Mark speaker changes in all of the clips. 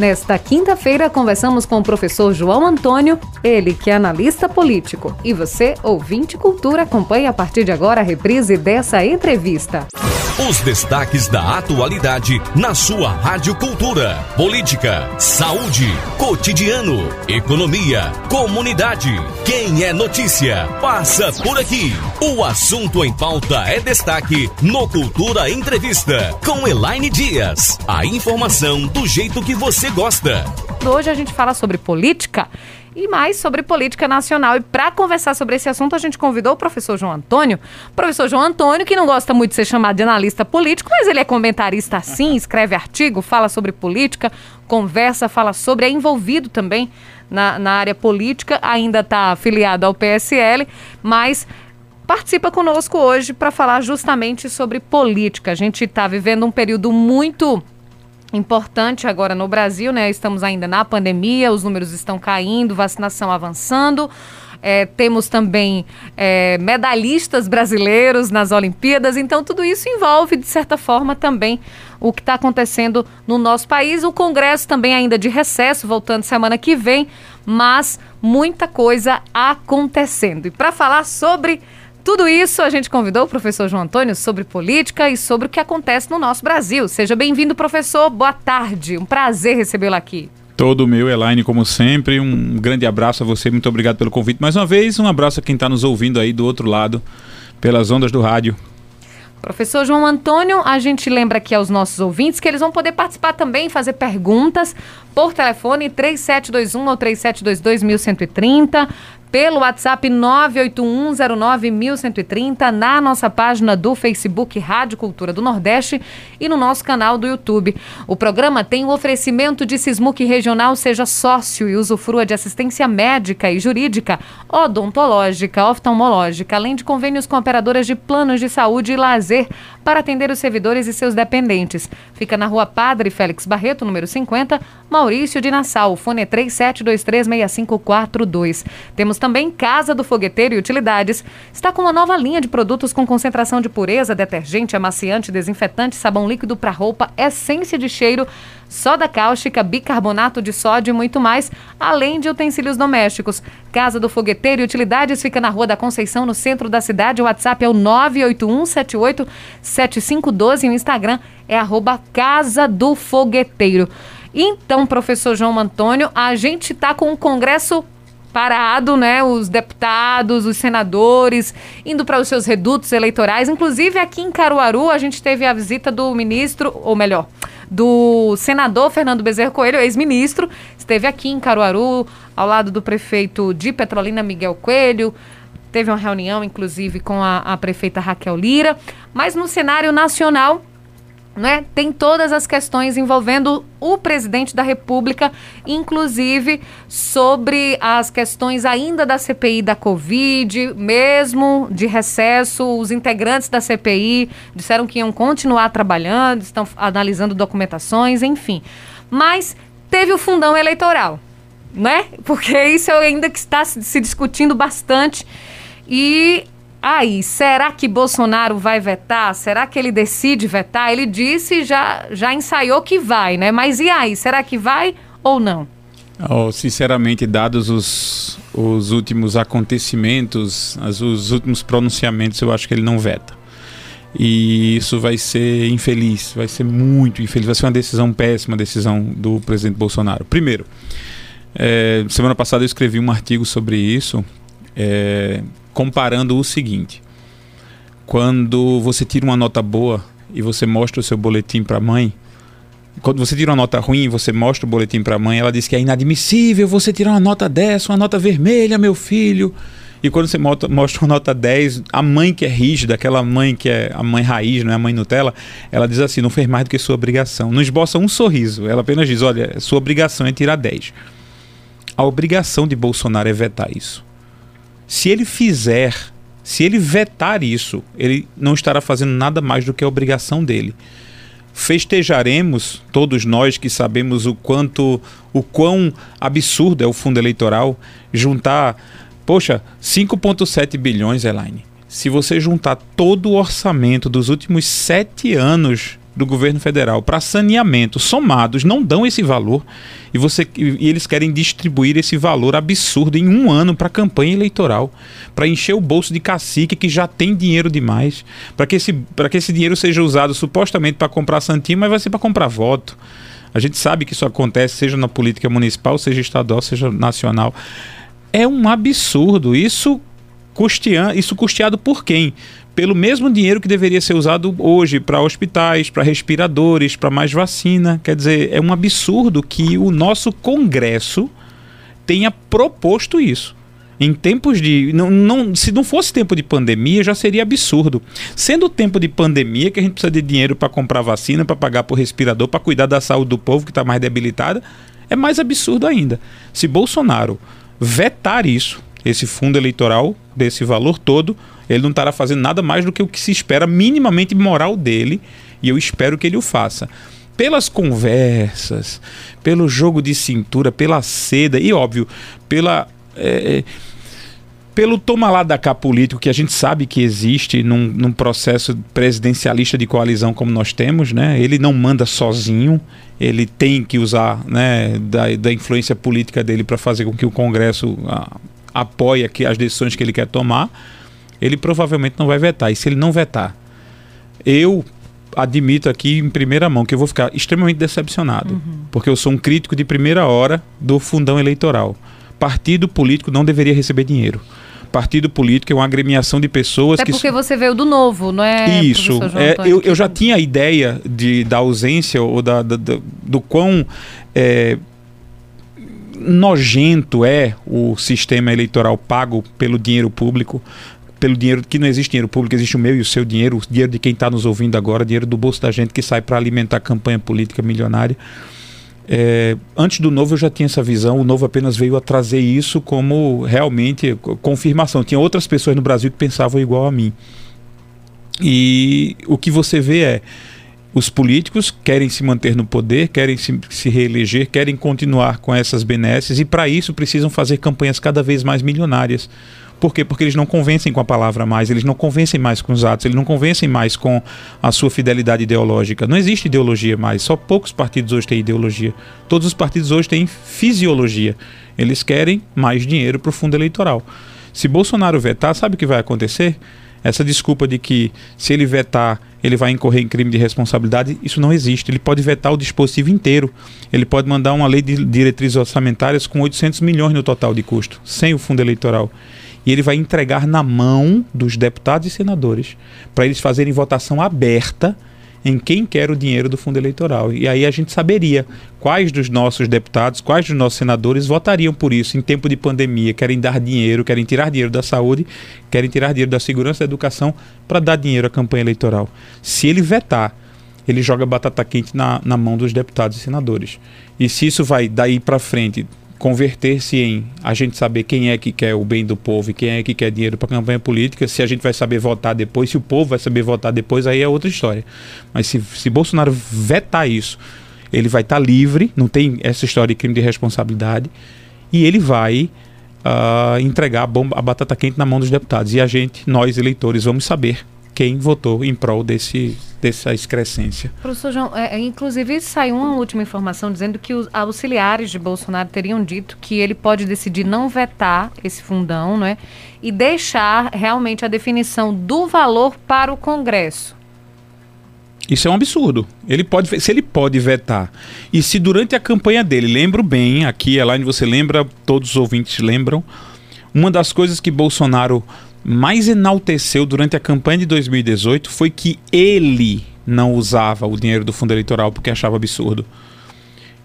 Speaker 1: Nesta quinta-feira, conversamos com o professor João Antônio, ele que é analista político. E você, ouvinte cultura, acompanhe a partir de agora a reprise dessa entrevista.
Speaker 2: Os destaques da atualidade na sua Rádio Cultura. Política, saúde, cotidiano, economia, comunidade. Quem é notícia, passa por aqui. O assunto em pauta é destaque no Cultura Entrevista com Elaine Dias. A informação do jeito que você gosta.
Speaker 1: Hoje a gente fala sobre política e mais sobre política nacional. E para conversar sobre esse assunto, a gente convidou o professor João Antônio. O professor João Antônio, que não gosta muito de ser chamado de analista político, mas ele é comentarista assim, escreve artigo, fala sobre política, conversa, fala sobre, é envolvido também na, na área política, ainda está afiliado ao PSL, mas participa conosco hoje para falar justamente sobre política. A gente está vivendo um período muito importante agora no Brasil, né? Estamos ainda na pandemia, os números estão caindo, vacinação avançando. É, temos também é, medalhistas brasileiros nas Olimpíadas, então tudo isso envolve, de certa forma, também o que está acontecendo no nosso país. O Congresso também ainda de recesso, voltando semana que vem, mas muita coisa acontecendo. E para falar sobre tudo isso a gente convidou o professor João Antônio sobre política e sobre o que acontece no nosso Brasil. Seja bem-vindo, professor. Boa tarde. Um prazer recebê-lo aqui.
Speaker 3: Todo meu, Elaine, como sempre. Um grande abraço a você. Muito obrigado pelo convite. Mais uma vez, um abraço a quem está nos ouvindo aí do outro lado, pelas ondas do rádio.
Speaker 1: Professor João Antônio, a gente lembra aqui aos nossos ouvintes que eles vão poder participar também, fazer perguntas por telefone 3721 ou 3722 1130, pelo WhatsApp 981091130, na nossa página do Facebook Rádio Cultura do Nordeste e no nosso canal do YouTube. O programa tem o oferecimento de Sismuc Regional, seja sócio e usufrua de assistência médica e jurídica, odontológica, oftalmológica, além de convênios com operadoras de planos de saúde e lazer para atender os servidores e seus dependentes. Fica na rua Padre Félix Barreto, número 50, Maurício de Nassau, fone 37236542. Temos também Casa do Fogueteiro e Utilidades. Está com uma nova linha de produtos com concentração de pureza, detergente, amaciante, desinfetante, sabão líquido para roupa, essência de cheiro, soda cáustica, bicarbonato de sódio e muito mais, além de utensílios domésticos. Casa do Fogueteiro e Utilidades fica na Rua da Conceição, no centro da cidade. O WhatsApp é o 981787512 e o Instagram é arroba Casa do Fogueteiro. Então, professor João Antônio, a gente está com o Congresso parado, né? Os deputados, os senadores, indo para os seus redutos eleitorais. Inclusive, aqui em Caruaru, a gente teve a visita do ministro, ou melhor, do senador Fernando Bezerra Coelho, ex-ministro, esteve aqui em Caruaru, ao lado do prefeito de Petrolina, Miguel Coelho. Teve uma reunião, inclusive, com a, a prefeita Raquel Lira. Mas no cenário nacional, né, tem todas as questões envolvendo o presidente da República, inclusive sobre as questões ainda da CPI da Covid, mesmo de recesso, os integrantes da CPI disseram que iam continuar trabalhando, estão analisando documentações, enfim. Mas teve o fundão eleitoral, né? Porque isso ainda que está se discutindo bastante e Aí, será que Bolsonaro vai vetar? Será que ele decide vetar? Ele disse, já, já ensaiou que vai, né? Mas e aí, será que vai ou não?
Speaker 3: Oh, sinceramente, dados os, os últimos acontecimentos, as, os últimos pronunciamentos, eu acho que ele não veta. E isso vai ser infeliz, vai ser muito infeliz, vai ser uma decisão péssima, decisão do presidente Bolsonaro. Primeiro, é, semana passada eu escrevi um artigo sobre isso, é, comparando o seguinte: quando você tira uma nota boa e você mostra o seu boletim para a mãe, quando você tira uma nota ruim e você mostra o boletim para a mãe, ela diz que é inadmissível você tirar uma nota dessa, uma nota vermelha, meu filho. E quando você mostra uma nota 10, a mãe que é rígida, aquela mãe que é a mãe raiz, não é a mãe Nutella, ela diz assim: não fez mais do que sua obrigação. Não esboça um sorriso. Ela apenas diz: olha, sua obrigação é tirar 10. A obrigação de Bolsonaro é vetar isso. Se ele fizer, se ele vetar isso, ele não estará fazendo nada mais do que a obrigação dele. Festejaremos, todos nós que sabemos o quanto, o quão absurdo é o fundo eleitoral, juntar, poxa, 5,7 bilhões, Elaine. Se você juntar todo o orçamento dos últimos sete anos do governo federal para saneamento somados não dão esse valor e você e eles querem distribuir esse valor absurdo em um ano para campanha eleitoral para encher o bolso de cacique que já tem dinheiro demais para que esse que esse dinheiro seja usado supostamente para comprar santinho mas vai ser para comprar voto. A gente sabe que isso acontece seja na política municipal seja estadual seja nacional. É um absurdo. Isso custeando isso custeado por quem pelo mesmo dinheiro que deveria ser usado hoje para hospitais, para respiradores, para mais vacina. Quer dizer, é um absurdo que o nosso Congresso tenha proposto isso. Em tempos de. Não, não, se não fosse tempo de pandemia, já seria absurdo. Sendo tempo de pandemia, que a gente precisa de dinheiro para comprar vacina, para pagar por respirador, para cuidar da saúde do povo que está mais debilitada, é mais absurdo ainda. Se Bolsonaro vetar isso, esse fundo eleitoral, desse valor todo, ele não estará fazendo nada mais do que o que se espera minimamente moral dele, e eu espero que ele o faça. Pelas conversas, pelo jogo de cintura, pela seda e, óbvio, pela. É, pelo toma lá da cá político que a gente sabe que existe num, num, processo presidencialista de coalizão como nós temos, né? Ele não manda sozinho, ele tem que usar né, da, da influência política dele para fazer com que o Congresso a, apoie as decisões que ele quer tomar ele provavelmente não vai vetar. E se ele não vetar, eu admito aqui em primeira mão que eu vou ficar extremamente decepcionado, uhum. porque eu sou um crítico de primeira hora do fundão eleitoral. Partido político não deveria receber dinheiro. Partido político é uma agremiação de pessoas
Speaker 1: Até
Speaker 3: que.
Speaker 1: porque você veio do novo, não é?
Speaker 3: Isso. É, eu, eu já tinha a ideia de, da ausência ou da, da, da do quão é, nojento é o sistema eleitoral pago pelo dinheiro público pelo dinheiro que não existe dinheiro público, existe o meu e o seu dinheiro, o dinheiro de quem está nos ouvindo agora, dinheiro do bolso da gente que sai para alimentar a campanha política milionária. É, antes do Novo eu já tinha essa visão, o Novo apenas veio a trazer isso como realmente confirmação. Tinha outras pessoas no Brasil que pensavam igual a mim. E o que você vê é os políticos querem se manter no poder, querem se, se reeleger, querem continuar com essas benesses e para isso precisam fazer campanhas cada vez mais milionárias. Por quê? Porque eles não convencem com a palavra mais, eles não convencem mais com os atos, eles não convencem mais com a sua fidelidade ideológica. Não existe ideologia mais, só poucos partidos hoje têm ideologia. Todos os partidos hoje têm fisiologia. Eles querem mais dinheiro para o fundo eleitoral. Se Bolsonaro vetar, sabe o que vai acontecer? Essa desculpa de que se ele vetar, ele vai incorrer em crime de responsabilidade, isso não existe. Ele pode vetar o dispositivo inteiro. Ele pode mandar uma lei de diretrizes orçamentárias com 800 milhões no total de custo, sem o fundo eleitoral e ele vai entregar na mão dos deputados e senadores para eles fazerem votação aberta em quem quer o dinheiro do fundo eleitoral. E aí a gente saberia quais dos nossos deputados, quais dos nossos senadores votariam por isso em tempo de pandemia, querem dar dinheiro, querem tirar dinheiro da saúde, querem tirar dinheiro da segurança e da educação para dar dinheiro à campanha eleitoral. Se ele vetar, ele joga batata quente na, na mão dos deputados e senadores. E se isso vai daí para frente converter-se em a gente saber quem é que quer o bem do povo e quem é que quer dinheiro para campanha política, se a gente vai saber votar depois, se o povo vai saber votar depois, aí é outra história. Mas se, se Bolsonaro vetar isso, ele vai estar tá livre, não tem essa história de crime de responsabilidade, e ele vai uh, entregar a, bomba, a batata quente na mão dos deputados. E a gente, nós eleitores, vamos saber quem votou em prol desse, dessa excrescência.
Speaker 1: Professor João, é, é, inclusive saiu uma última informação dizendo que os auxiliares de Bolsonaro teriam dito que ele pode decidir não vetar esse fundão, não é? E deixar realmente a definição do valor para o Congresso.
Speaker 3: Isso é um absurdo. Ele pode, se ele pode vetar, e se durante a campanha dele, lembro bem, aqui, Elaine, você lembra, todos os ouvintes lembram, uma das coisas que Bolsonaro mais enalteceu durante a campanha de 2018 foi que ele não usava o dinheiro do fundo eleitoral porque achava absurdo.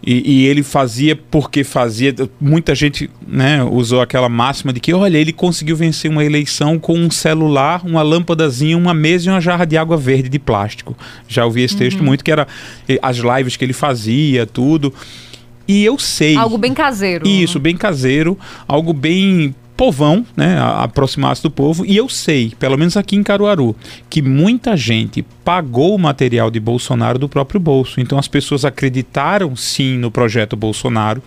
Speaker 3: E, e, ele fazia porque fazia. Muita gente né, usou aquela máxima de que, olha, ele conseguiu vencer uma eleição com um celular, uma lâmpadazinha, uma mesa e uma jarra de água verde de plástico. Já ouvi esse uhum. texto muito, que era as lives que ele fazia, tudo. E eu sei.
Speaker 1: Algo bem caseiro.
Speaker 3: Isso, bem caseiro, algo bem povão, né, aproximar-se do povo. E eu sei, pelo menos aqui em Caruaru, que muita gente pagou o material de Bolsonaro do próprio bolso. Então as pessoas acreditaram sim no projeto Bolsonaro.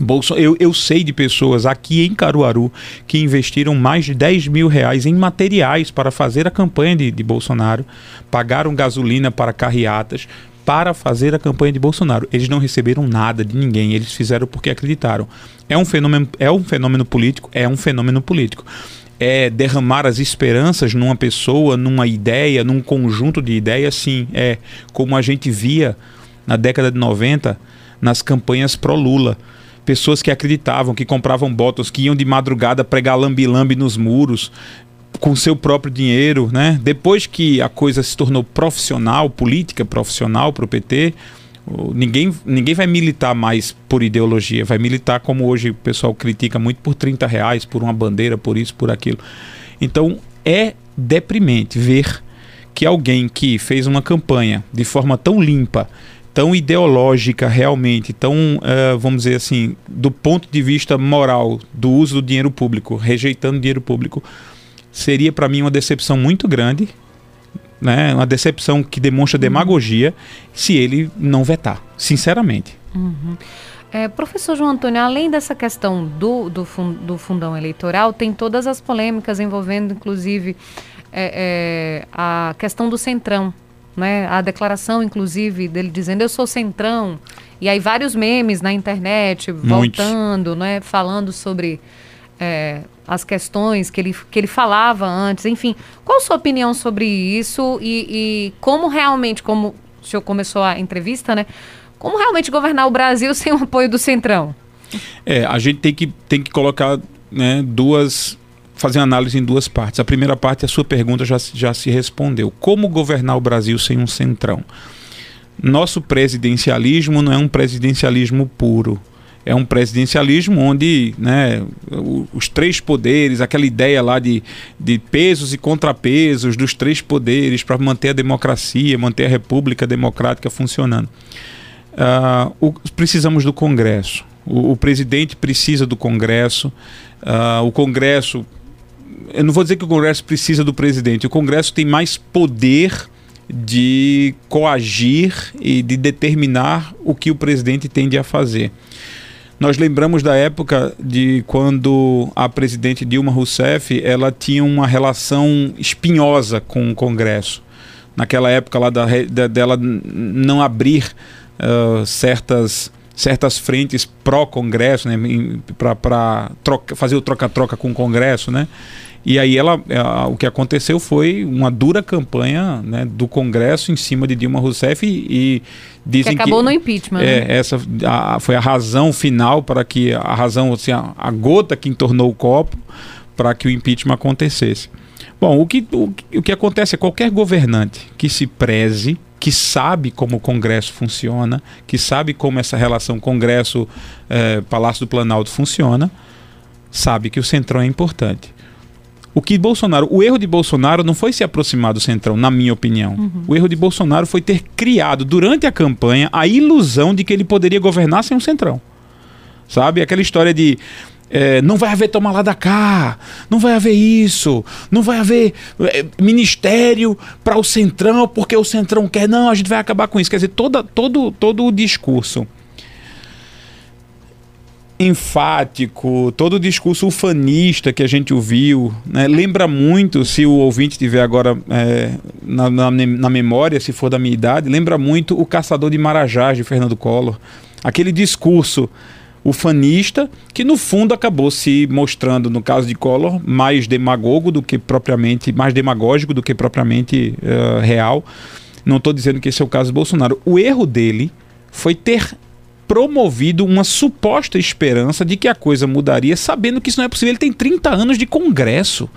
Speaker 3: Bolso, eu, eu sei de pessoas aqui em Caruaru que investiram mais de 10 mil reais em materiais para fazer a campanha de, de Bolsonaro, pagaram gasolina para carreatas para fazer a campanha de Bolsonaro. Eles não receberam nada de ninguém, eles fizeram porque acreditaram. É um fenômeno, é um fenômeno político, é um fenômeno político. É derramar as esperanças numa pessoa, numa ideia, num conjunto de ideias, sim. É como a gente via na década de 90 nas campanhas pró-Lula pessoas que acreditavam, que compravam botas, que iam de madrugada pregar lambi-lambi nos muros com seu próprio dinheiro, né? Depois que a coisa se tornou profissional, política profissional para o PT, ninguém, ninguém vai militar mais por ideologia, vai militar como hoje o pessoal critica muito por 30 reais, por uma bandeira, por isso, por aquilo. Então é deprimente ver que alguém que fez uma campanha de forma tão limpa, tão ideológica realmente, tão, uh, vamos dizer assim, do ponto de vista moral do uso do dinheiro público, rejeitando dinheiro público, seria para mim uma decepção muito grande, né? uma decepção que demonstra uhum. demagogia se ele não vetar, sinceramente.
Speaker 1: Uhum. É, professor João Antônio, além dessa questão do, do, do fundão eleitoral, tem todas as polêmicas envolvendo, inclusive, é, é, a questão do centrão, né? A declaração, inclusive, dele dizendo eu sou centrão. E aí vários memes na internet Muitos. voltando, né? Falando sobre é, as questões que ele, que ele falava antes. Enfim, qual a sua opinião sobre isso e, e como realmente, como o senhor começou a entrevista, né? Como realmente governar o Brasil sem o apoio do Centrão?
Speaker 3: É, a gente tem que, tem que colocar né, duas fazer análise em duas partes. A primeira parte, a sua pergunta já, já se respondeu. Como governar o Brasil sem um centrão? Nosso presidencialismo não é um presidencialismo puro. É um presidencialismo onde né, os três poderes, aquela ideia lá de, de pesos e contrapesos dos três poderes para manter a democracia, manter a república democrática funcionando. Uh, o, precisamos do Congresso. O, o, presidente precisa do Congresso. Uh, o Congresso eu não vou dizer que o Congresso precisa do presidente, o Congresso tem mais poder de coagir e de determinar o que o presidente tende a fazer. Nós lembramos da época de quando a presidente Dilma Rousseff ela tinha uma relação espinhosa com o Congresso. Naquela época lá da, da dela não abrir uh, certas certas frentes pró-Congresso, né, para fazer o troca-troca com o Congresso, né? E aí ela, o que aconteceu foi uma dura campanha né, do Congresso em cima de Dilma Rousseff e, e dizem
Speaker 1: que acabou no impeachment.
Speaker 3: É, né? essa a, foi a razão final para que a razão, assim, a, a gota que entornou o copo para que o impeachment acontecesse. Bom, o que, o, o que acontece é qualquer governante que se preze, que sabe como o Congresso funciona, que sabe como essa relação Congresso-Palácio eh, do Planalto funciona, sabe que o Centrão é importante. O que Bolsonaro, o erro de Bolsonaro não foi se aproximar do Centrão, na minha opinião. Uhum. O erro de Bolsonaro foi ter criado durante a campanha a ilusão de que ele poderia governar sem o Centrão. Sabe? Aquela história de é, não vai haver tomar lá da cá, não vai haver isso, não vai haver é, ministério para o Centrão, porque o Centrão quer, não, a gente vai acabar com isso. Quer dizer, toda, todo, todo o discurso enfático, todo o discurso ufanista que a gente ouviu, né, lembra muito, se o ouvinte tiver agora é, na, na, na, memória, se for da minha idade, lembra muito o Caçador de Marajás de Fernando Collor. Aquele discurso ufanista que no fundo acabou se mostrando, no caso de Collor, mais demagogo do que propriamente, mais demagógico do que propriamente uh, real. Não estou dizendo que esse é o caso do Bolsonaro. O erro dele foi ter promovido uma suposta esperança de que a coisa mudaria, sabendo que isso não é possível. Ele tem 30 anos de Congresso.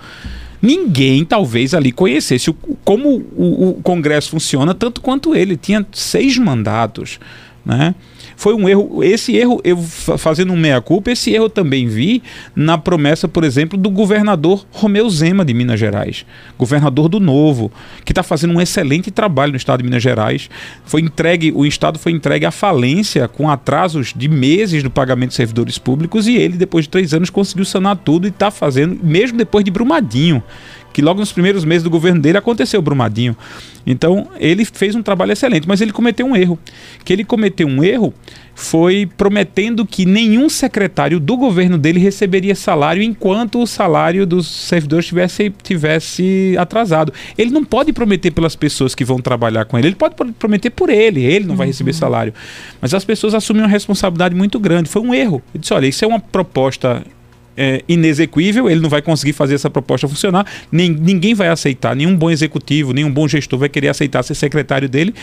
Speaker 3: Ninguém talvez ali conhecesse o, como o, o Congresso funciona, tanto quanto ele. Tinha seis mandatos. Né? Foi um erro. Esse erro, eu fazendo um meia-culpa, esse erro eu também vi na promessa, por exemplo, do governador Romeu Zema de Minas Gerais, governador do Novo, que está fazendo um excelente trabalho no estado de Minas Gerais. Foi entregue, o estado foi entregue à falência com atrasos de meses no pagamento de servidores públicos e ele, depois de três anos, conseguiu sanar tudo e está fazendo, mesmo depois de Brumadinho que logo nos primeiros meses do governo dele aconteceu Brumadinho. Então, ele fez um trabalho excelente, mas ele cometeu um erro. Que ele cometeu um erro foi prometendo que nenhum secretário do governo dele receberia salário enquanto o salário dos servidores tivesse, tivesse atrasado. Ele não pode prometer pelas pessoas que vão trabalhar com ele, ele pode prometer por ele, ele não vai receber uhum. salário. Mas as pessoas assumem uma responsabilidade muito grande. Foi um erro. Ele disse: olha, isso é uma proposta é, inexequível, ele não vai conseguir fazer essa proposta funcionar, nem, ninguém vai aceitar, nenhum bom executivo, nenhum bom gestor vai querer aceitar ser secretário dele,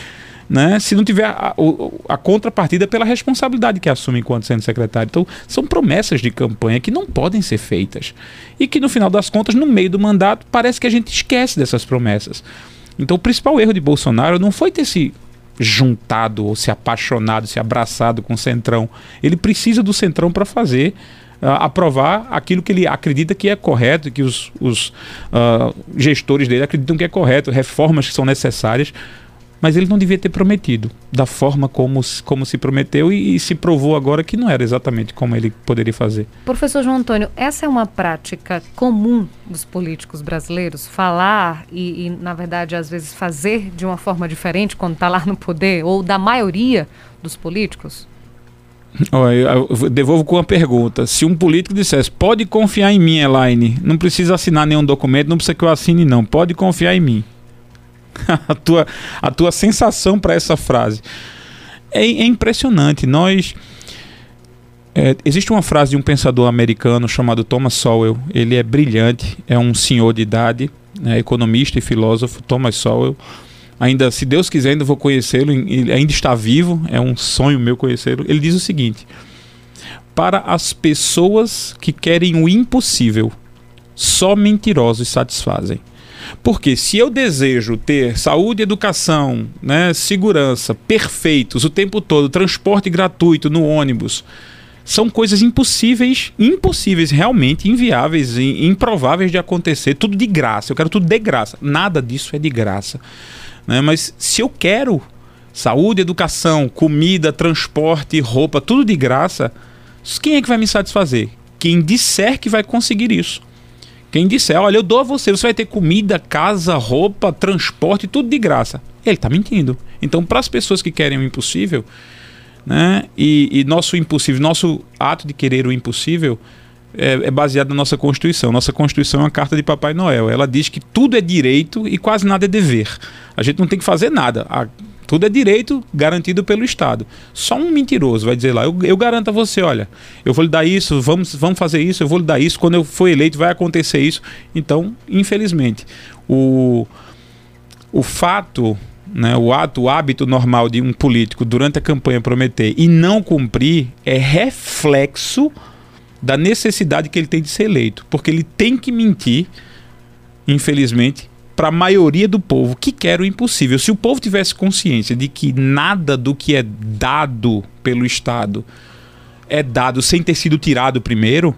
Speaker 3: né, se não tiver a, a, a contrapartida pela responsabilidade que assume enquanto sendo secretário. Então, são promessas de campanha que não podem ser feitas. E que, no final das contas, no meio do mandato, parece que a gente esquece dessas promessas. Então, o principal erro de Bolsonaro não foi ter se juntado ou se apaixonado, se abraçado com o Centrão. Ele precisa do Centrão para fazer aprovar aquilo que ele acredita que é correto, que os, os uh, gestores dele acreditam que é correto, reformas que são necessárias. Mas ele não devia ter prometido da forma como, como se prometeu e, e se provou agora que não era exatamente como ele poderia fazer.
Speaker 1: Professor João Antônio, essa é uma prática comum dos políticos brasileiros? Falar e, e na verdade, às vezes fazer de uma forma diferente quando está lá no poder, ou da maioria dos políticos?
Speaker 3: Eu devolvo com uma pergunta. Se um político dissesse, pode confiar em mim, Elaine, não precisa assinar nenhum documento, não precisa que eu assine, não, pode confiar em mim. a, tua, a tua sensação para essa frase é, é impressionante. Nós. É, existe uma frase de um pensador americano chamado Thomas Sowell. Ele é brilhante, é um senhor de idade, é economista e filósofo. Thomas Sowell ainda, se Deus quiser, ainda vou conhecê-lo, ele ainda está vivo, é um sonho meu conhecê-lo. Ele diz o seguinte: Para as pessoas que querem o impossível, só mentirosos satisfazem. Porque se eu desejo ter saúde, educação, né, segurança perfeitos o tempo todo, transporte gratuito no ônibus, são coisas impossíveis, impossíveis, realmente inviáveis, improváveis de acontecer, tudo de graça. Eu quero tudo de graça. Nada disso é de graça. Né? Mas se eu quero saúde, educação, comida, transporte, roupa, tudo de graça, quem é que vai me satisfazer? Quem disser que vai conseguir isso. Quem disser, olha, eu dou a você, você vai ter comida, casa, roupa, transporte, tudo de graça. Ele está mentindo. Então, para as pessoas que querem o impossível, né, e, e nosso impossível, nosso ato de querer o impossível, é, é, baseado na nossa Constituição. Nossa Constituição é uma carta de Papai Noel. Ela diz que tudo é direito e quase nada é dever. A gente não tem que fazer nada. A, tudo é direito garantido pelo Estado. Só um mentiroso vai dizer lá: eu, eu, garanto a você, olha, eu vou lhe dar isso, vamos, vamos fazer isso, eu vou lhe dar isso, quando eu for eleito vai acontecer isso. Então, infelizmente, o, o fato né, o ato, o hábito normal de um político durante a campanha prometer e não cumprir é reflexo da necessidade que ele tem de ser eleito, porque ele tem que mentir, infelizmente, para a maioria do povo que quer o impossível. Se o povo tivesse consciência de que nada do que é dado pelo Estado é dado sem ter sido tirado primeiro,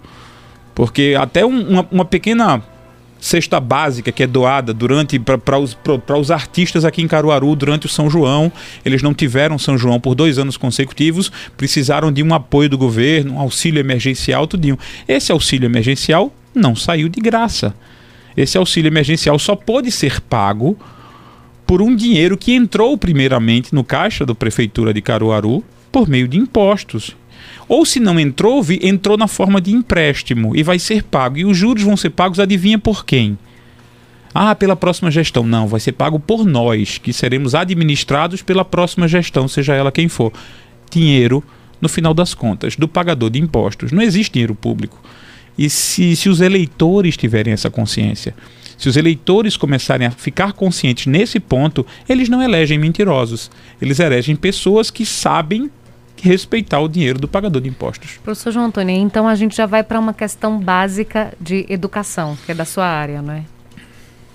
Speaker 3: porque até um, uma, uma pequena cesta básica que é doada durante para os, os artistas aqui em Caruaru durante o São João. Eles não tiveram São João por dois anos consecutivos, precisaram de um apoio do governo, um auxílio emergencial, tudinho. Esse auxílio emergencial não saiu de graça. Esse auxílio emergencial só pôde ser pago por um dinheiro que entrou primeiramente no caixa da prefeitura de Caruaru por meio de impostos. Ou se não entrou, entrou na forma de empréstimo e vai ser pago. E os juros vão ser pagos, adivinha por quem? Ah, pela próxima gestão. Não, vai ser pago por nós, que seremos administrados pela próxima gestão, seja ela quem for. Dinheiro, no final das contas, do pagador de impostos. Não existe dinheiro público. E se, se os eleitores tiverem essa consciência, se os eleitores começarem a ficar conscientes nesse ponto, eles não elegem mentirosos. Eles elegem pessoas que sabem respeitar o dinheiro do pagador de impostos.
Speaker 1: Professor João Antônio, então a gente já vai para uma questão básica de educação, que é da sua área, não é?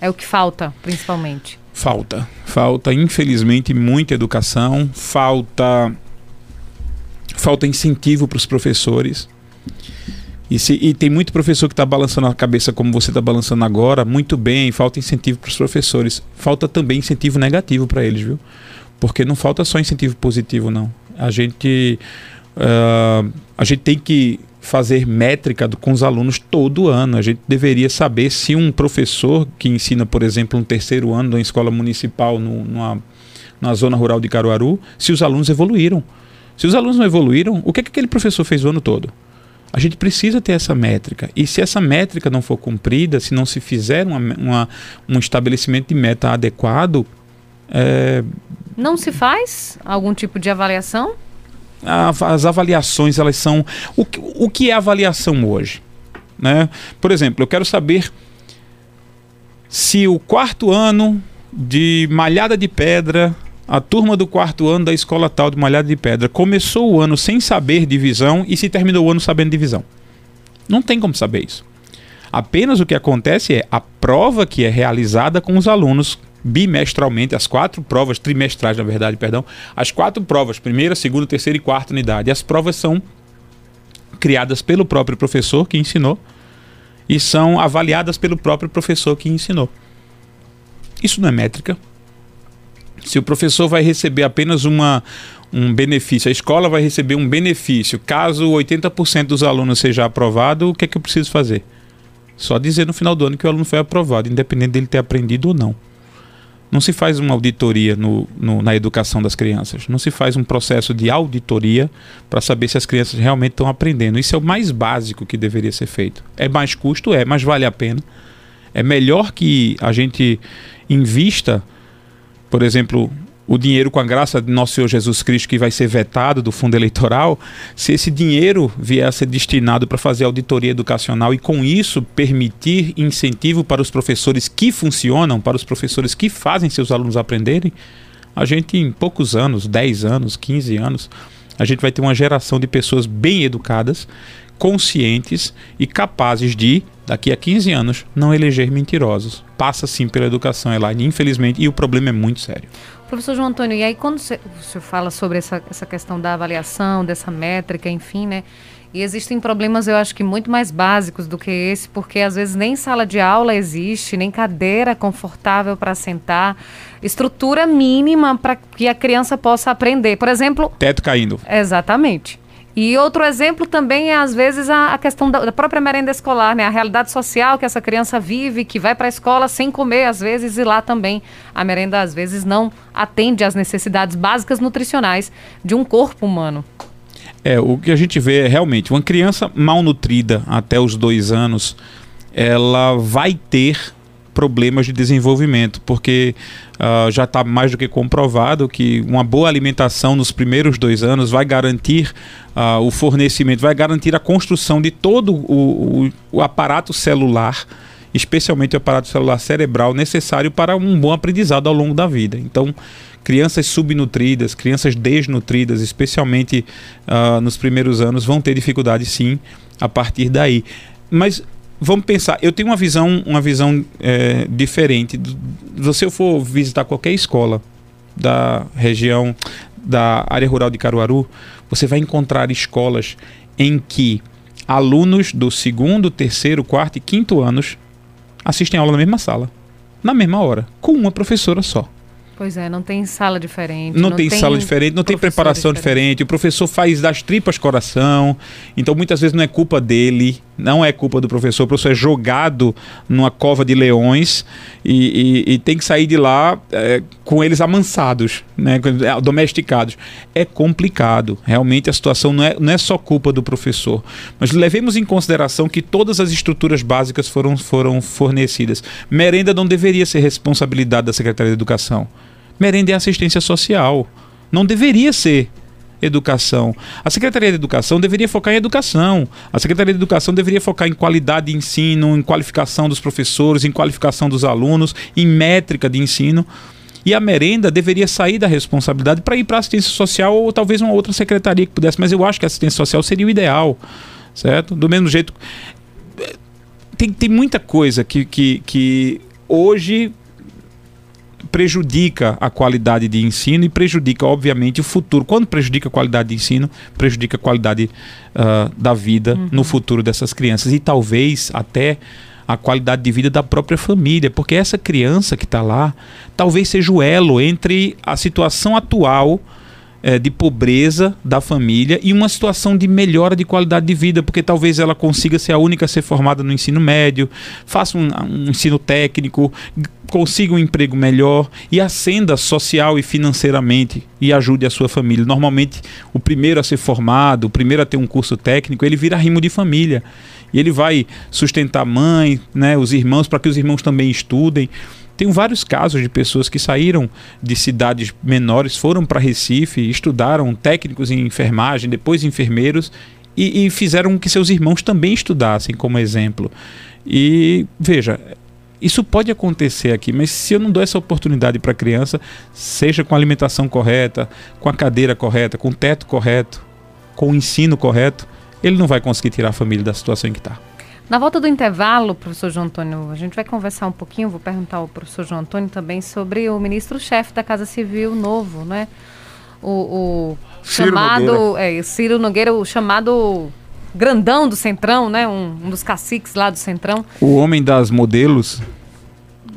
Speaker 1: É o que falta, principalmente.
Speaker 3: Falta. Falta, infelizmente, muita educação, falta falta incentivo para os professores. E, se, e, tem muito professor que está balançando a cabeça como você está balançando agora, muito bem, falta incentivo para os professores. Falta também incentivo negativo para eles, viu? Porque não falta só incentivo positivo, não. A gente, uh, a gente tem que fazer métrica com os alunos todo ano. A gente deveria saber se um professor que ensina, por exemplo, um terceiro ano numa escola municipal no, numa, numa zona rural de Caruaru, se os alunos evoluíram. Se os alunos não evoluíram, o que, é que aquele professor fez o ano todo? A gente precisa ter essa métrica. E se essa métrica não for cumprida, se não se fizer uma, uma um estabelecimento de meta adequado. É...
Speaker 1: Não se faz algum tipo de avaliação?
Speaker 3: As avaliações, elas são. O, o que é avaliação hoje? Né? Por exemplo, eu quero saber se o quarto ano de Malhada de Pedra a turma do quarto ano da escola tal de Malhada de Pedra começou o ano sem saber divisão e se terminou o ano sabendo divisão. Não tem como saber isso. Apenas o que acontece é a prova que é realizada com os alunos bimestralmente, as quatro provas trimestrais, na verdade, perdão, as quatro provas, primeira, segunda, terceira e quarta unidade. As provas são criadas pelo próprio professor que ensinou e são avaliadas pelo próprio professor que ensinou. Isso não é métrica, se o professor vai receber apenas uma, um benefício, a escola vai receber um benefício, caso 80% dos alunos seja aprovado, o que é que eu preciso fazer? Só dizer no final do ano que o aluno foi aprovado, independente dele ter aprendido ou não. Não se faz uma auditoria no, no, na educação das crianças. Não se faz um processo de auditoria para saber se as crianças realmente estão aprendendo. Isso é o mais básico que deveria ser feito. É mais custo? É, mas vale a pena. É melhor que a gente invista por exemplo, o dinheiro com a graça de nosso Senhor Jesus Cristo que vai ser vetado do fundo eleitoral, se esse dinheiro vier a ser destinado para fazer auditoria educacional e com isso permitir incentivo para os professores que funcionam, para os professores que fazem seus alunos aprenderem, a gente em poucos anos, 10 anos, 15 anos, a gente vai ter uma geração de pessoas bem educadas, conscientes e capazes de daqui a 15 anos, não eleger mentirosos. Passa sim pela educação, Elaine, infelizmente, e o problema é muito sério.
Speaker 1: Professor João Antônio, e aí quando você, o senhor fala sobre essa, essa questão da avaliação, dessa métrica, enfim, né? E existem problemas, eu acho que muito mais básicos do que esse, porque às vezes nem sala de aula existe, nem cadeira confortável para sentar, estrutura mínima para que a criança possa aprender. Por exemplo.
Speaker 3: Teto caindo.
Speaker 1: Exatamente. E outro exemplo também é, às vezes, a, a questão da, da, própria merenda escolar, né? A realidade social que essa criança vive, que vai para a escola sem comer, às vezes, e lá também a merenda, às vezes, não atende às necessidades básicas nutricionais de um corpo humano.
Speaker 3: É, o que a gente vê é realmente uma criança mal nutrida até os dois anos, ela vai ter problemas de desenvolvimento, porque uh, já está mais do que comprovado que uma boa alimentação nos primeiros dois anos vai garantir uh, o fornecimento, vai garantir a construção de todo o, o, o aparato celular especialmente o aparato celular cerebral necessário para um bom aprendizado ao longo da vida. Então, crianças subnutridas, crianças desnutridas, especialmente uh, nos primeiros anos, vão ter dificuldade sim a partir daí. Mas vamos pensar, eu tenho uma visão, uma visão é, diferente. Se você for visitar qualquer escola da região, da área rural de Caruaru, você vai encontrar escolas em que alunos do segundo, terceiro, quarto e quinto anos assistem aula na mesma sala, na mesma hora, com uma professora só.
Speaker 1: Pois é, não tem sala diferente.
Speaker 3: Não, não tem, tem, sala diferente, não tem preparação diferente. diferente. O professor faz das tripas coração. Então muitas vezes não é culpa dele, não é culpa do professor. O professor é jogado numa cova de leões e, e, e tem que sair de lá é, com eles amansados, né, é, domesticados. É complicado. Realmente a situação não é, não é só culpa do professor. Mas levemos em consideração que todas as estruturas básicas foram, foram fornecidas. Merenda não deveria ser responsabilidade da Secretaria de Educação merenda é assistência social. Não deveria ser educação. A Secretaria de Educação deveria focar em educação. A Secretaria de Educação deveria focar em qualidade de ensino, em qualificação dos professores, em qualificação dos alunos, em métrica de ensino. E a merenda deveria sair da responsabilidade para ir para assistência social ou talvez uma outra secretaria que pudesse, mas eu acho que a assistência social seria o ideal, certo? Do mesmo jeito. Tem, tem muita coisa que, que, que hoje prejudica a qualidade de ensino e prejudica, obviamente, o futuro. Quando prejudica a qualidade de ensino, prejudica a qualidade uh, da vida uhum. no futuro dessas crianças e talvez até a qualidade de vida da própria família, porque essa criança que está lá talvez seja o elo entre a situação atual é, de pobreza da família e uma situação de melhora de qualidade de vida, porque talvez ela consiga ser a única a ser formada no ensino médio, faça um, um ensino técnico, consiga um emprego melhor e ascenda social e financeiramente e ajude a sua família. Normalmente, o primeiro a ser formado, o primeiro a ter um curso técnico, ele vira rimo de família. E ele vai sustentar a mãe, né, os irmãos, para que os irmãos também estudem. Tenho vários casos de pessoas que saíram de cidades menores, foram para Recife, estudaram técnicos em enfermagem, depois enfermeiros, e, e fizeram que seus irmãos também estudassem, como exemplo. E veja, isso pode acontecer aqui, mas se eu não dou essa oportunidade para a criança, seja com a alimentação correta, com a cadeira correta, com o teto correto, com o ensino correto, ele não vai conseguir tirar a família da situação em que está.
Speaker 1: Na volta do intervalo, professor João Antônio, a gente vai conversar um pouquinho, vou perguntar ao professor João Antônio também sobre o ministro-chefe da Casa Civil novo, né? O, o Ciro chamado, Nogueira. É, Ciro Nogueira, o chamado grandão do Centrão, né? Um, um, dos caciques lá do Centrão.
Speaker 3: O homem das modelos.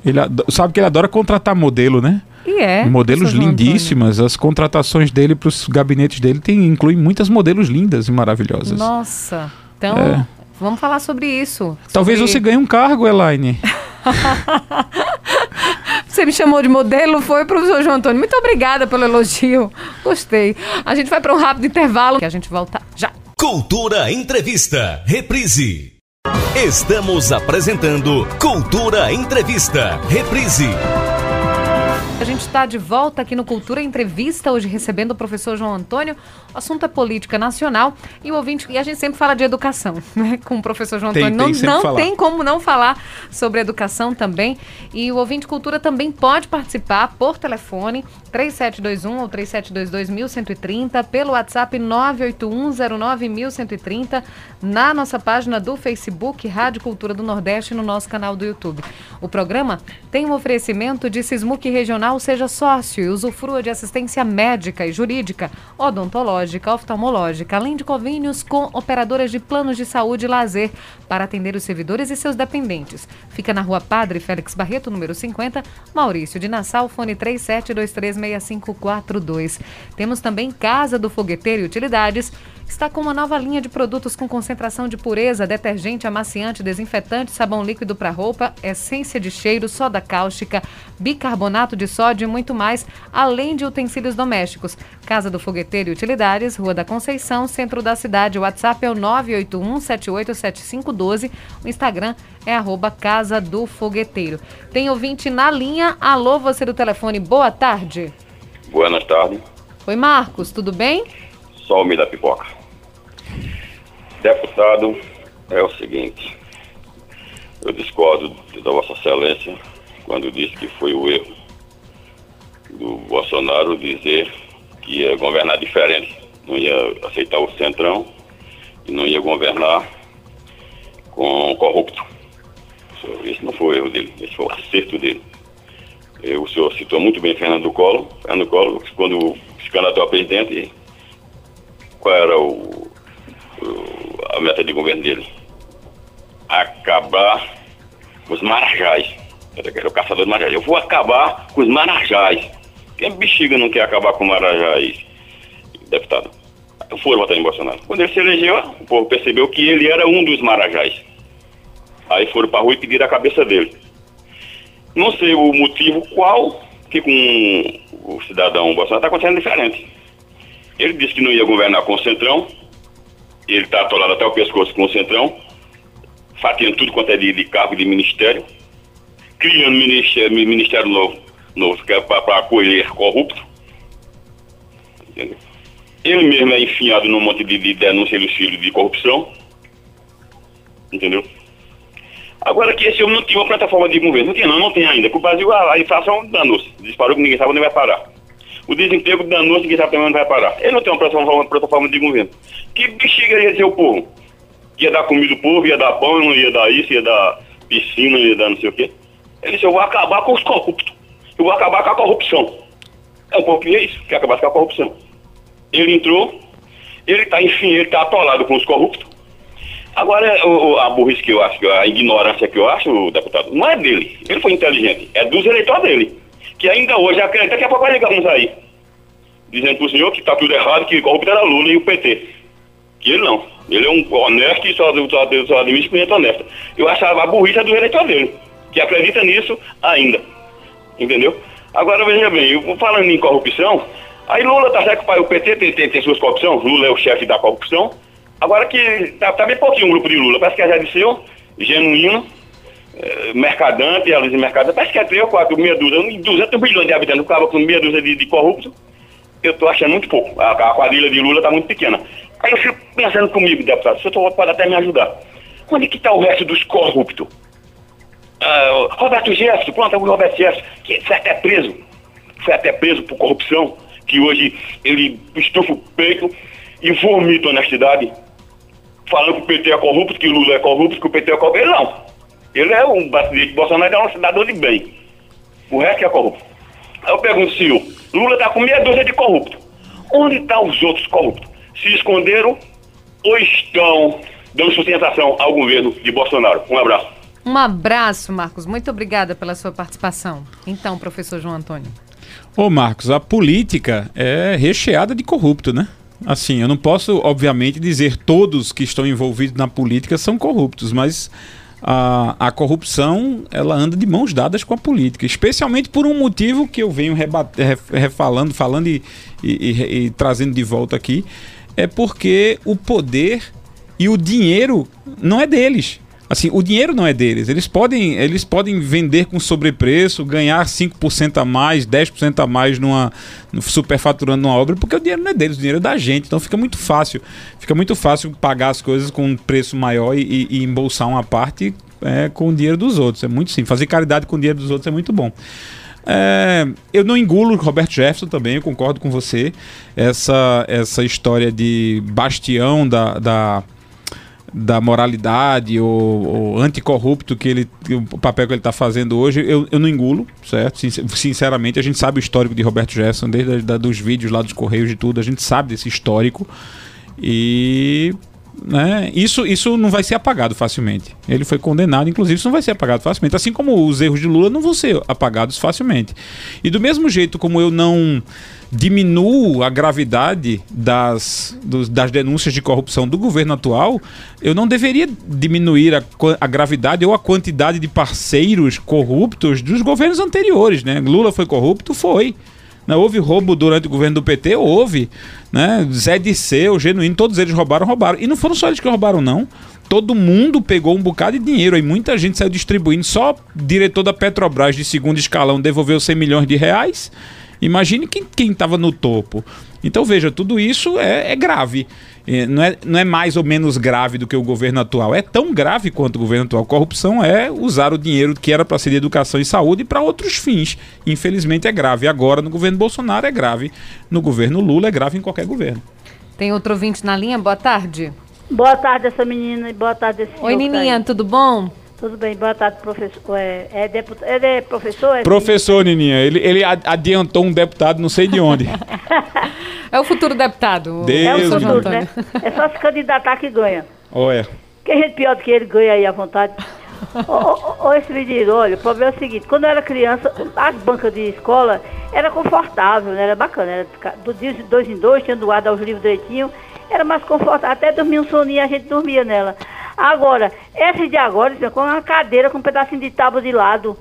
Speaker 3: Ele sabe que ele adora contratar modelo, né?
Speaker 1: E é.
Speaker 3: Modelos lindíssimas. As contratações dele para os gabinetes dele tem, incluem muitas modelos lindas e maravilhosas.
Speaker 1: Nossa. Então, é. Vamos falar sobre isso.
Speaker 3: Talvez sobre... você ganhe um cargo, Elaine.
Speaker 1: Você me chamou de modelo, foi, professor João Antônio. Muito obrigada pelo elogio. Gostei. A gente vai para um rápido intervalo que a gente volta já.
Speaker 2: Cultura Entrevista, reprise. Estamos apresentando Cultura Entrevista, reprise.
Speaker 1: A gente está de volta aqui no Cultura Entrevista, hoje recebendo o professor João Antônio. O assunto é política nacional e o ouvinte, e a gente sempre fala de educação, né? Com o professor João
Speaker 3: tem,
Speaker 1: Antônio.
Speaker 3: Tem não,
Speaker 1: não tem como não falar sobre educação também. E o ouvinte cultura também pode participar por telefone 3721 ou 3722 pelo WhatsApp 98109 na nossa página do Facebook Rádio Cultura do Nordeste no nosso canal do YouTube. O programa tem um oferecimento de Sismuc Regional seja sócio e usufrua de assistência médica e jurídica, odontológica, oftalmológica, além de convênios com operadoras de planos de saúde e lazer para atender os servidores e seus dependentes. Fica na rua Padre Félix Barreto, número 50, Maurício de Nassau, fone 37236542. Temos também Casa do Fogueteiro e Utilidades está com uma nova linha de produtos com concentração de pureza, detergente, amaciante, desinfetante, sabão líquido para roupa, essência de cheiro, soda cáustica, bicarbonato de sódio e muito mais, além de utensílios domésticos. Casa do Fogueteiro e Utilidades, Rua da Conceição, centro da cidade. O WhatsApp é o 981787512. O Instagram é arroba Casa do Fogueteiro. Tem ouvinte na linha. Alô, você do telefone, boa tarde.
Speaker 4: Boa tarde.
Speaker 1: Oi, Marcos, tudo bem?
Speaker 4: Só o da pipoca. Deputado, é o seguinte, eu discordo da Vossa Excelência quando disse que foi o erro do Bolsonaro dizer que ia governar diferente, não ia aceitar o centrão e não ia governar com corrupto. Esse não foi o erro dele, esse foi o acerto dele. O senhor citou muito bem Fernando Collor. Fernando Collor, quando se candidatou a presidente, qual era o, o, a meta de governo dele? Acabar com os marajás. Era o caçador de marajás. Eu vou acabar com os marajás. Quem bexiga não quer acabar com marajás, deputado? Foram votar em Bolsonaro. Quando ele se elegeu, o povo percebeu que ele era um dos marajás. Aí foram para rua e pediram a cabeça dele. Não sei o motivo qual que com o cidadão Bolsonaro está acontecendo diferente. Ele disse que não ia governar com o Centrão. Ele está atolado até o pescoço com o Centrão, fatiando tudo quanto é de, de cargo de ministério, criando ministério, ministério novo, novo que é para acolher corrupto. Ele mesmo é enfiado num monte de, de denúncia e de corrupção. Entendeu? Agora que esse homem não tinha uma plataforma de governo. Não tinha, não, não tem ainda. Porque o Brasil, a, a inflação danou-se. Disparou que ninguém sabe onde vai parar. O desemprego danou-se, ninguém sabe onde vai parar. Ele não tem uma plataforma, plataforma de governo. Que bexiga ia ser o povo? Ia dar comida ao povo, ia dar pão, não ia dar isso, ia dar piscina, ia dar não sei o quê. Ele disse, eu vou acabar com os corruptos. Eu vou acabar com a corrupção. É um pouco que é isso, quer acabar com a corrupção. Ele entrou, ele está, enfim, ele está atolado com os corruptos. Agora, o, a burrice que eu acho, a ignorância que eu acho, deputado, não é dele. Ele foi inteligente, é dos eleitores dele. Que ainda hoje acredita que a pouco vai ligar uns aí. dizendo para o senhor que está tudo errado, que corrupto era Lula e o PT. Que ele não. Ele é um honesto e só, só, só administra com gente honesta. Eu achava a burrice do eleitor dele, que acredita nisso ainda. Entendeu? Agora veja bem, eu, falando em corrupção, aí Lula tá certo que o PT tem, tem, tem suas corrupções, Lula é o chefe da corrupção. Agora que tá, tá bem pouquinho o grupo de Lula, parece que é já de seu, genuíno, é, mercadante, a de mercadante, parece que é 3 ou 4, meia dúzia, 200 milhões de habitantes, acaba com meia dúzia de, de corruptos, eu tô achando muito pouco. A, a quadrilha de Lula tá muito pequena. Aí eu fico pensando comigo, deputado, o senhor pode até me ajudar. Onde que está o resto dos corruptos? Uh, Roberto Gesso, pronto, é o Roberto Gesso, que foi até preso, foi até preso por corrupção, que hoje ele estufa o peito e vomita honestidade, falando que o PT é corrupto, que o Lula é corrupto, que o PT é corrupto. Ele não. Ele é um brasileiro, Bolsonaro é um cidadão de bem. O resto é corrupto. Aí eu pergunto, senhor, Lula está com meia dúzia de corrupto. Onde estão tá os outros corruptos? Se esconderam ou estão dando sustentação ao governo de Bolsonaro? Um abraço.
Speaker 1: Um abraço, Marcos. Muito obrigada pela sua participação. Então, professor João Antônio.
Speaker 3: Ô, Marcos, a política é recheada de corrupto, né? Assim, eu não posso, obviamente, dizer todos que estão envolvidos na política são corruptos, mas a, a corrupção ela anda de mãos dadas com a política, especialmente por um motivo que eu venho refalando, falando e, e, e, e trazendo de volta aqui, é porque o poder e o dinheiro não é deles. Assim, o dinheiro não é deles. Eles podem, eles podem vender com sobrepreço, ganhar 5% a mais, 10% a mais numa superfaturando numa obra, porque o dinheiro não é deles, o dinheiro é da gente. Então fica muito fácil. Fica muito fácil pagar as coisas com um preço maior e, e embolsar uma parte é, com o dinheiro dos outros. É muito simples. Fazer caridade com o dinheiro dos outros é muito bom. É, eu não engulo Roberto Jefferson também, eu concordo com você. Essa, essa história de bastião da, da da moralidade ou, ou anticorrupto que ele o papel que ele está fazendo hoje eu, eu não engulo certo? Sinceramente a gente sabe o histórico de Roberto Jefferson desde da, dos vídeos lá dos correios de tudo a gente sabe desse histórico. E né, isso, isso não vai ser apagado facilmente. Ele foi condenado, inclusive, isso não vai ser apagado facilmente. Assim como os erros de Lula não vão ser apagados facilmente. E do mesmo jeito como eu não diminuo a gravidade das, dos, das denúncias de corrupção do governo atual, eu não deveria diminuir a, a, gravidade ou a quantidade de parceiros corruptos dos governos anteriores. Né? Lula foi corrupto? Foi. Né? Houve roubo durante o governo do PT? Houve. Né? Zé Disseu, Genuíno, todos eles roubaram, roubaram. E não foram só eles que roubaram, não. Todo mundo pegou um bocado de dinheiro. Aí muita gente saiu distribuindo. Só diretor da Petrobras de segundo escalão devolveu 100 milhões de reais. Imagine quem estava no topo. Então veja, tudo isso é, é grave. Não, é, não é mais ou menos grave do que o governo atual. É tão grave quanto o governo atual. Corrupção é usar o dinheiro que era para ser de educação e saúde para outros fins. Infelizmente é grave. Agora no governo Bolsonaro é grave. No governo Lula é grave em qualquer governo.
Speaker 1: Tem outro ouvinte na linha? Boa tarde.
Speaker 5: Boa tarde, essa menina, e boa tarde, esse
Speaker 1: Oi, Nininha, tudo bom?
Speaker 5: Tudo bem, boa tarde, professor. É, é, deput... ele é professor? É
Speaker 3: professor, Nininha. Ele, ele adiantou um deputado, não sei de onde.
Speaker 1: é o futuro deputado.
Speaker 3: Deus
Speaker 5: é o futuro, né? É só se candidatar que ganha.
Speaker 3: Olha.
Speaker 5: Que gente pior do que ele ganha aí à vontade. Ô, esse menino, olha, o problema é o seguinte, quando eu era criança, as bancas de escola era confortável, né? Era bacana, era do dia de dois em dois, tinha doado os livros direitinho, era mais confortável. Até dormir um soninho, a gente dormia nela. Agora, essa de agora, com uma cadeira com um pedacinho de tábua de lado.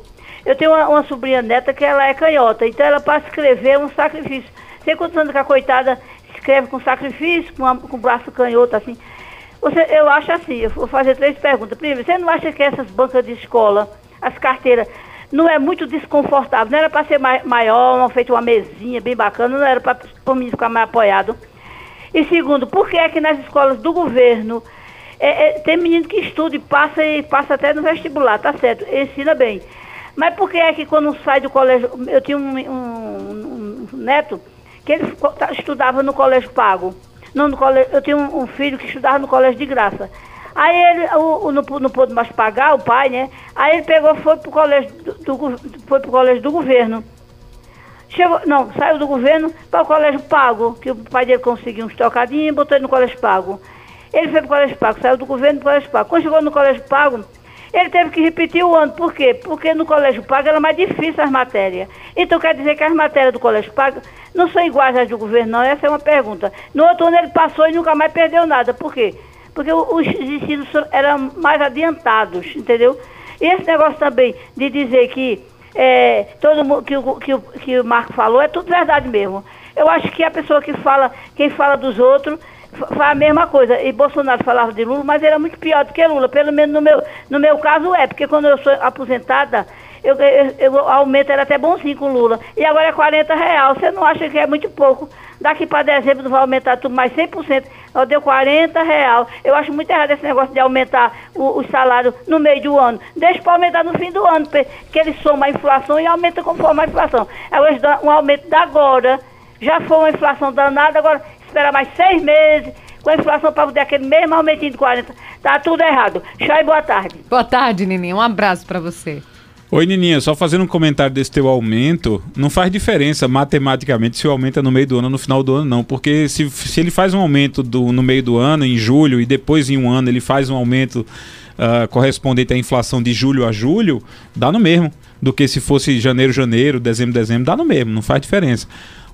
Speaker 5: Eu tenho uma, uma sobrinha neta que ela é canhota, então ela para escrever é um sacrifício. Sei quantos anos que a coitada escreve com sacrifício, com, com o braço canhoto, assim. Você, eu acho assim, eu vou fazer três perguntas. Primeiro, você não acha que essas bancas de escola, as carteiras, não é muito desconfortável? Não era para ser mai, maior, feito uma mesinha bem bacana, não era para o menino ficar mais apoiado? E segundo, por que é que nas escolas do governo é, é, tem menino que estuda e passa, e passa até no vestibular, tá certo, ensina bem. Mas por que é que quando sai do colégio, eu tinha um, um, um neto que ele tá, estudava no colégio pago. Não, no colégio, eu tinha um, um, filho que estudava no colégio de graça. Aí ele o, o, não, não pôde mais pagar, o pai, né? Aí ele pegou foi pro colégio do, do, foi pro colégio do governo. Chegou, não, saiu do governo para o colégio pago, que o pai dele conseguiu uns trocadinhos e botou ele no colégio pago. Ele foi para o colégio pago, saiu do governo para o colégio pago. Quando chegou no colégio pago, Ele teve que repetir o ano. Por quê? Porque no colégio pago era mais difícil as matérias. Então quer dizer que as matérias do colégio pago não são iguais às do governo, não. Essa é uma pergunta. No outro ano ele passou e nunca mais perdeu nada. Por quê? Porque os ensinos eram mais adiantados, entendeu? E esse negócio também de dizer que é, todo mundo que que, o, que o Marco falou é tudo verdade mesmo. Eu acho que a pessoa que fala, quem fala dos outros, faz a mesma coisa. E Bolsonaro falava de Lula, mas era muito pior do que Lula. Pelo menos no meu, no meu caso é, porque quando eu sou aposentada, eu, eu, eu, aumento era até bonzinho com Lula. E agora é 40 reais. Você não acha que é muito pouco? Daqui para dezembro não vai aumentar tudo mais 100%. Eu deu 40 reais. Eu acho muito errado esse negócio de aumentar o, o salário no meio do ano. Deixa para aumentar no fim do ano, porque ele soma a inflação e aumenta conforme a inflação. Agora, um aumento da agora. Já foi uma inflação danada, agora espera mais seis meses com a inflação para poder aquele mesmo aumentinho de 40. Tá tudo errado. Tchau e boa tarde.
Speaker 1: Boa tarde, Nininha. Um abraço para você.
Speaker 3: Oi, Nininha, só fazendo um comentário desse teu aumento, não faz diferença matematicamente se o aumento é no meio do ano ou no final do ano, não. Porque se, se ele faz um aumento do, no meio do ano, em julho, e depois em um ano ele faz um aumento uh, correspondente à inflação de julho a julho, dá no mesmo. Do que se fosse janeiro, janeiro, dezembro, dezembro, dá no mesmo, não faz diferença.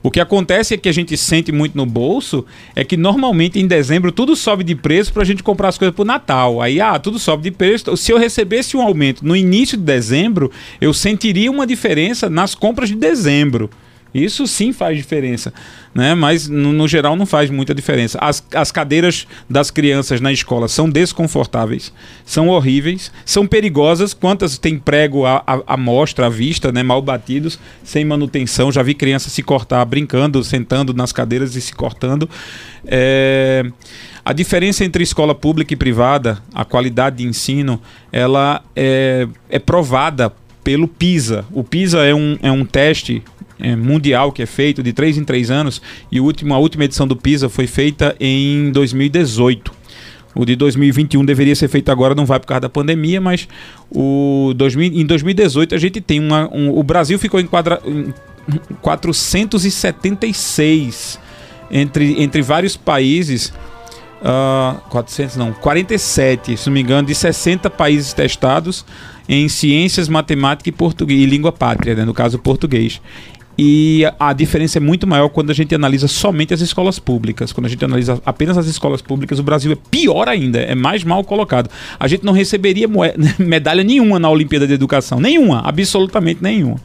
Speaker 3: O que acontece é que a gente sente muito no bolso é que normalmente em dezembro tudo sobe de preço para a gente comprar as coisas para o Natal. Aí, ah, tudo sobe de preço. Se eu recebesse um aumento no início de dezembro, eu sentiria uma diferença nas compras de dezembro. Isso sim faz diferença, né? mas no, no, geral não faz muita diferença. As, as cadeiras das crianças na escola são desconfortáveis, são horríveis, são perigosas. Quantas tem prego à, mostra, à vista, né? mal batidos, sem manutenção? Já vi crianças se cortar brincando, sentando nas cadeiras e se cortando. É... A diferença entre escola pública e privada, a qualidade de ensino, ela é, é provada pelo PISA. O PISA é um, é um teste é, mundial que é feito de três em três anos e o último, a última edição do PISA foi feita em 2018. O de 2021 deveria ser feito agora, não vai por causa da pandemia, mas o 2000, em 2018 a gente tem uma. Um, o Brasil ficou em, quadra, em 476 entre, entre vários países. Uh, 400 não, 47, se não me engano, de 60 países testados em ciências, matemática e português e língua pátria, né, no caso português. E a diferença é muito maior quando a gente analisa somente as escolas públicas. Quando a gente analisa apenas as escolas públicas, o Brasil é pior ainda, é mais mal colocado. A gente não receberia medalha nenhuma na Olimpíada de Educação, nenhuma, absolutamente nenhuma.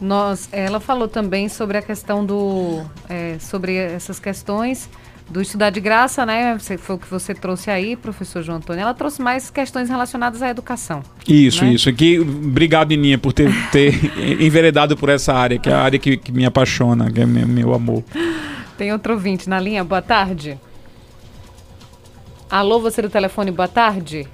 Speaker 1: Nós, ela falou também sobre a questão do, é, sobre essas questões do Estudar de Graça, né? Foi o que você trouxe aí, professor João Antônio. Ela trouxe mais questões relacionadas à educação.
Speaker 3: Isso, né? isso. Aqui, obrigado, Ininha, por ter, ter enveredado por essa área, que é a área que, que me apaixona, que é meu, meu amor.
Speaker 1: Tem outro ouvinte na linha, boa tarde. Alô, você do telefone, boa tarde.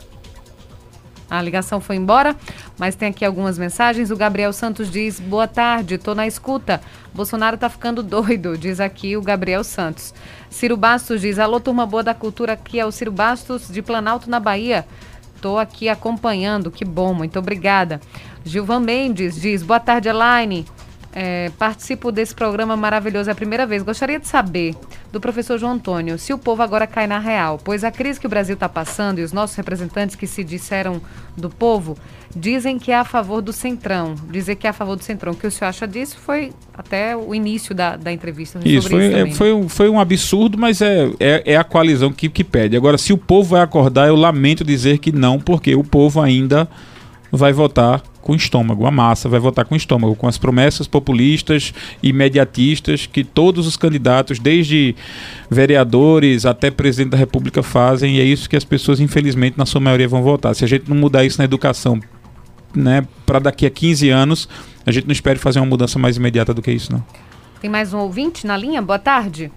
Speaker 1: A ligação foi embora, mas tem aqui algumas mensagens. O Gabriel Santos diz: Boa tarde, tô na escuta. Bolsonaro tá ficando doido, diz aqui o Gabriel Santos. Ciro Bastos diz: Alô, turma boa da cultura, aqui é o Ciro Bastos de Planalto, na Bahia. Tô aqui acompanhando, que bom, muito obrigada. Gilvan Mendes diz: Boa tarde, Elaine. É, participo desse programa maravilhoso é a primeira vez. Gostaria de saber do professor João Antônio se o povo agora cai na real, pois a crise que o Brasil está passando e os nossos representantes que se disseram do povo dizem que é a favor do Centrão. Dizer que é a favor do Centrão. O que o senhor acha disso foi até o início da, da entrevista.
Speaker 3: Isso, foi, isso é, foi, um, foi um absurdo, mas é, é, é, a coalizão que, que pede. Agora, se o povo vai acordar, eu lamento dizer que não, porque o povo ainda vai votar com estômago. A massa vai votar com estômago, com as promessas populistas e imediatistas que todos os candidatos, desde vereadores até presidente da República, fazem, e é isso que as pessoas, infelizmente, na sua maioria, vão votar. Se a gente não mudar isso na educação, né, para daqui a 15 anos, a gente não espera fazer uma mudança mais imediata do que isso, não.
Speaker 1: Tem mais um ouvinte na linha? Boa tarde.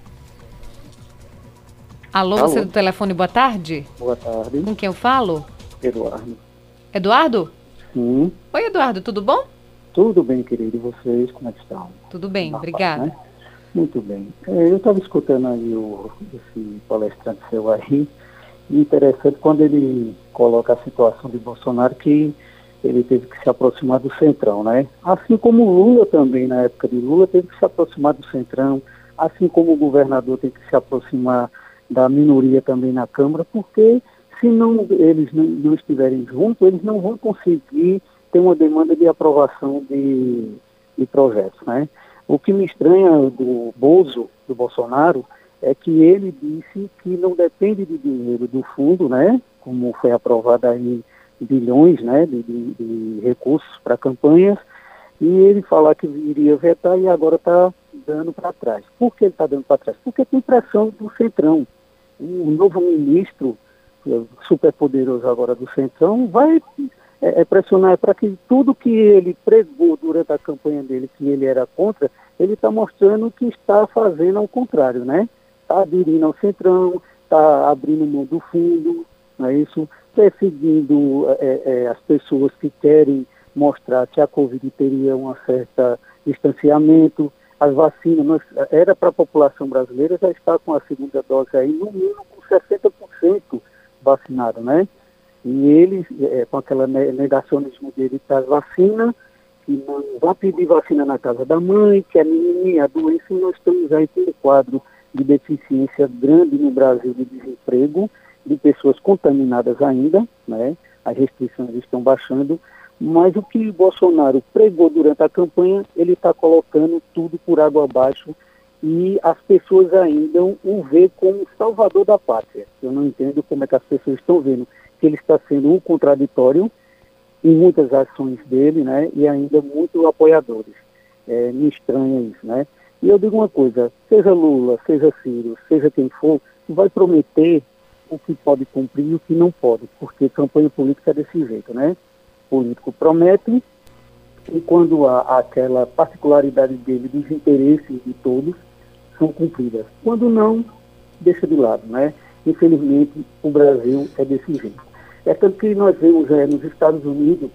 Speaker 1: Alô, Alô, você do telefone, boa tarde?
Speaker 6: Boa tarde.
Speaker 1: Com quem eu falo?
Speaker 6: Eduardo.
Speaker 1: Eduardo?
Speaker 6: Sim.
Speaker 1: Oi, Eduardo, tudo bom?
Speaker 6: Tudo bem, querido. E vocês, como é que estão?
Speaker 1: Tudo bem, obrigada. Né?
Speaker 6: Muito bem. É, eu estava escutando aí o, esse palestrante seu aí, e interessante quando ele coloca a situação de Bolsonaro que ele teve que se aproximar do Centrão, né? Assim como Lula também, na época de Lula, teve que se aproximar do Centrão, assim como o governador teve que se aproximar da minoria também na Câmara, porque se não, eles não, não estiverem juntos, eles não vão conseguir ter uma demanda de aprovação de, de projetos. Né? O que me estranha do Bozo, do Bolsonaro, é que ele disse que não depende de dinheiro do fundo, né? como foi aprovado aí bilhões né? de, de, de recursos para campanhas, e ele falar que iria vetar e agora está dando para trás. Por que ele está dando para trás? Porque tem pressão do Centrão. O novo ministro, super poderoso agora do Centrão, vai é, é pressionar para que tudo que ele pregou durante a campanha dele, que ele era contra, ele está mostrando que está fazendo ao contrário, né? Está aderindo ao Centrão, está abrindo mão do fundo, não é isso? Perseguindo é, é, as pessoas que querem mostrar que a Covid teria um certo distanciamento, as vacinas, nós, era para a população brasileira já está com a segunda dose aí, no mínimo com 60% vacinado, né? E ele, é, com aquela negacionismo dele das vacinas, que não vai pedir vacina na casa da mãe, que é menininha, a doença, e nós estamos aí com um quadro de deficiência grande no Brasil de desemprego, de pessoas contaminadas ainda, né? As restrições estão baixando, mas o que Bolsonaro pregou durante a campanha, ele está colocando tudo por água abaixo e as pessoas ainda o vê como salvador da pátria. Eu não entendo como é que as pessoas estão vendo que ele está sendo um contraditório em muitas ações dele, né, e ainda muito apoiadores. É, me estranha isso, né? E eu digo uma coisa, seja Lula, seja Ciro, seja quem for, vai prometer o que pode cumprir e o que não pode, porque campanha política é desse jeito, né? político promete, e quando há aquela particularidade dele, dos interesses de todos, são cumpridas. Quando não, deixa de lado, né? Infelizmente, o Brasil é desse jeito. É tanto que nós vemos é, nos Estados Unidos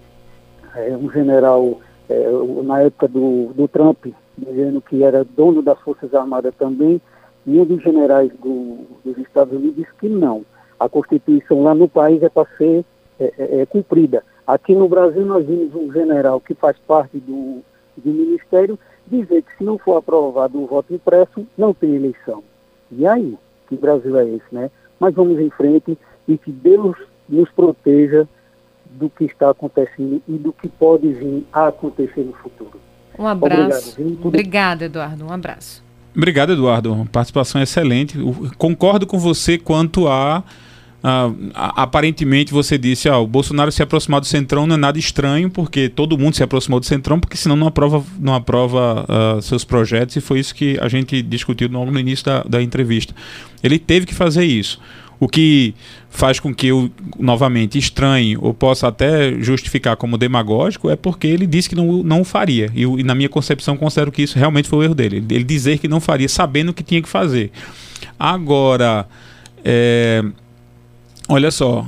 Speaker 6: é, um general, é, na época do, do Trump, dizendo que era dono das Forças Armadas também, e um dos generais do, dos Estados Unidos disse que não. A Constituição lá no país é para ser cumprida. Aqui no Brasil nós vimos um general que faz parte do, do Ministério dizer que se não for aprovado o voto impresso, não tem eleição. E aí? Que Brasil é esse, né? Mas vamos em frente e que Deus nos proteja do que está acontecendo e do que pode vir a acontecer no futuro.
Speaker 1: Um abraço. Obrigado, Obrigado Eduardo. Um abraço.
Speaker 3: Obrigado, Eduardo. Participação excelente. concordo com você quanto a ah, aparentemente você disse, ah, o Bolsonaro se aproximar do Centrão não é nada estranho, porque todo mundo se aproximou do Centrão, porque senão não aprova, não aprova ah, seus projetos, e foi isso que a gente discutiu no, no início da, da entrevista. Ele teve que fazer isso. O que faz com que eu, novamente, estranhe ou possa até justificar como demagógico é porque ele disse que não, não faria. E, e, na minha concepção, considero que isso realmente foi o erro dele. Ele dizer que não faria, sabendo o que tinha que fazer. Agora, é, olha só,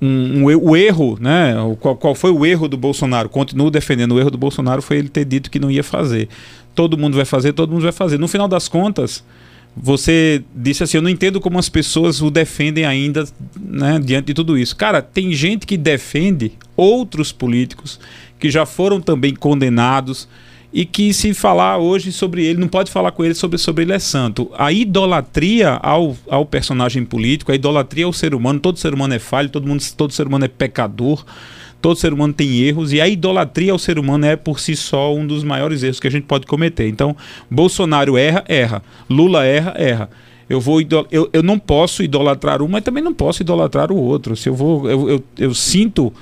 Speaker 3: um, um, o erro, né? Qual, qual, foi o erro do Bolsonaro? Continuo defendendo o erro do Bolsonaro foi ele ter dito que não ia fazer. Todo mundo vai fazer, todo mundo vai fazer. No final das contas, você disse assim: eu não entendo como as pessoas o defendem ainda, né? Diante de tudo isso. Cara, tem gente que defende outros políticos que já foram também condenados e que se falar hoje sobre ele, não pode falar com ele sobre, sobre ele é santo. A idolatria ao, ao personagem político, a idolatria ao ser humano, todo ser humano é falho, todo, mundo, todo ser humano é pecador, todo ser humano tem erros, e a idolatria ao ser humano é por si só um dos maiores erros que a gente pode cometer. Então, Bolsonaro erra, erra. Lula erra, erra. Eu, vou eu, eu não posso idolatrar um, mas também não posso idolatrar o outro. Se eu vou. eu, eu, eu sinto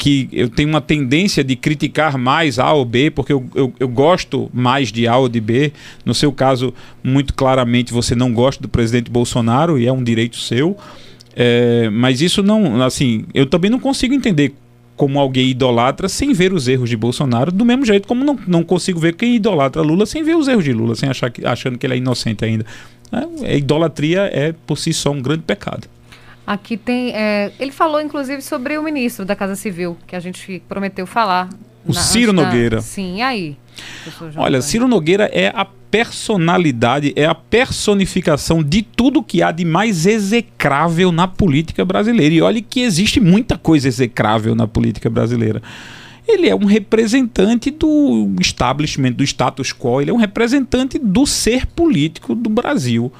Speaker 3: que eu tenho uma tendência de criticar mais A ou B, porque eu, eu, eu, gosto mais de A ou de B. No seu caso, muito claramente você não gosta do presidente Bolsonaro e é um direito seu. É, mas isso não, assim, eu também não consigo entender como alguém idolatra sem ver os erros de Bolsonaro, do mesmo jeito como não, não consigo ver quem idolatra Lula sem ver os erros de Lula, sem achar que, achando que ele é inocente ainda. É, a idolatria é por si só um grande pecado.
Speaker 1: Aqui tem. É, ele falou, inclusive, sobre o ministro da Casa Civil, que a gente prometeu falar.
Speaker 3: O na, Ciro Nogueira.
Speaker 1: Da, sim, e aí?
Speaker 3: Olha, Ciro Nogueira é a personalidade, é a personificação de tudo que há de mais execrável na política brasileira. E olhe que existe muita coisa execrável na política brasileira. Ele é um representante do establishment, do status quo, ele é um representante do ser político do Brasil.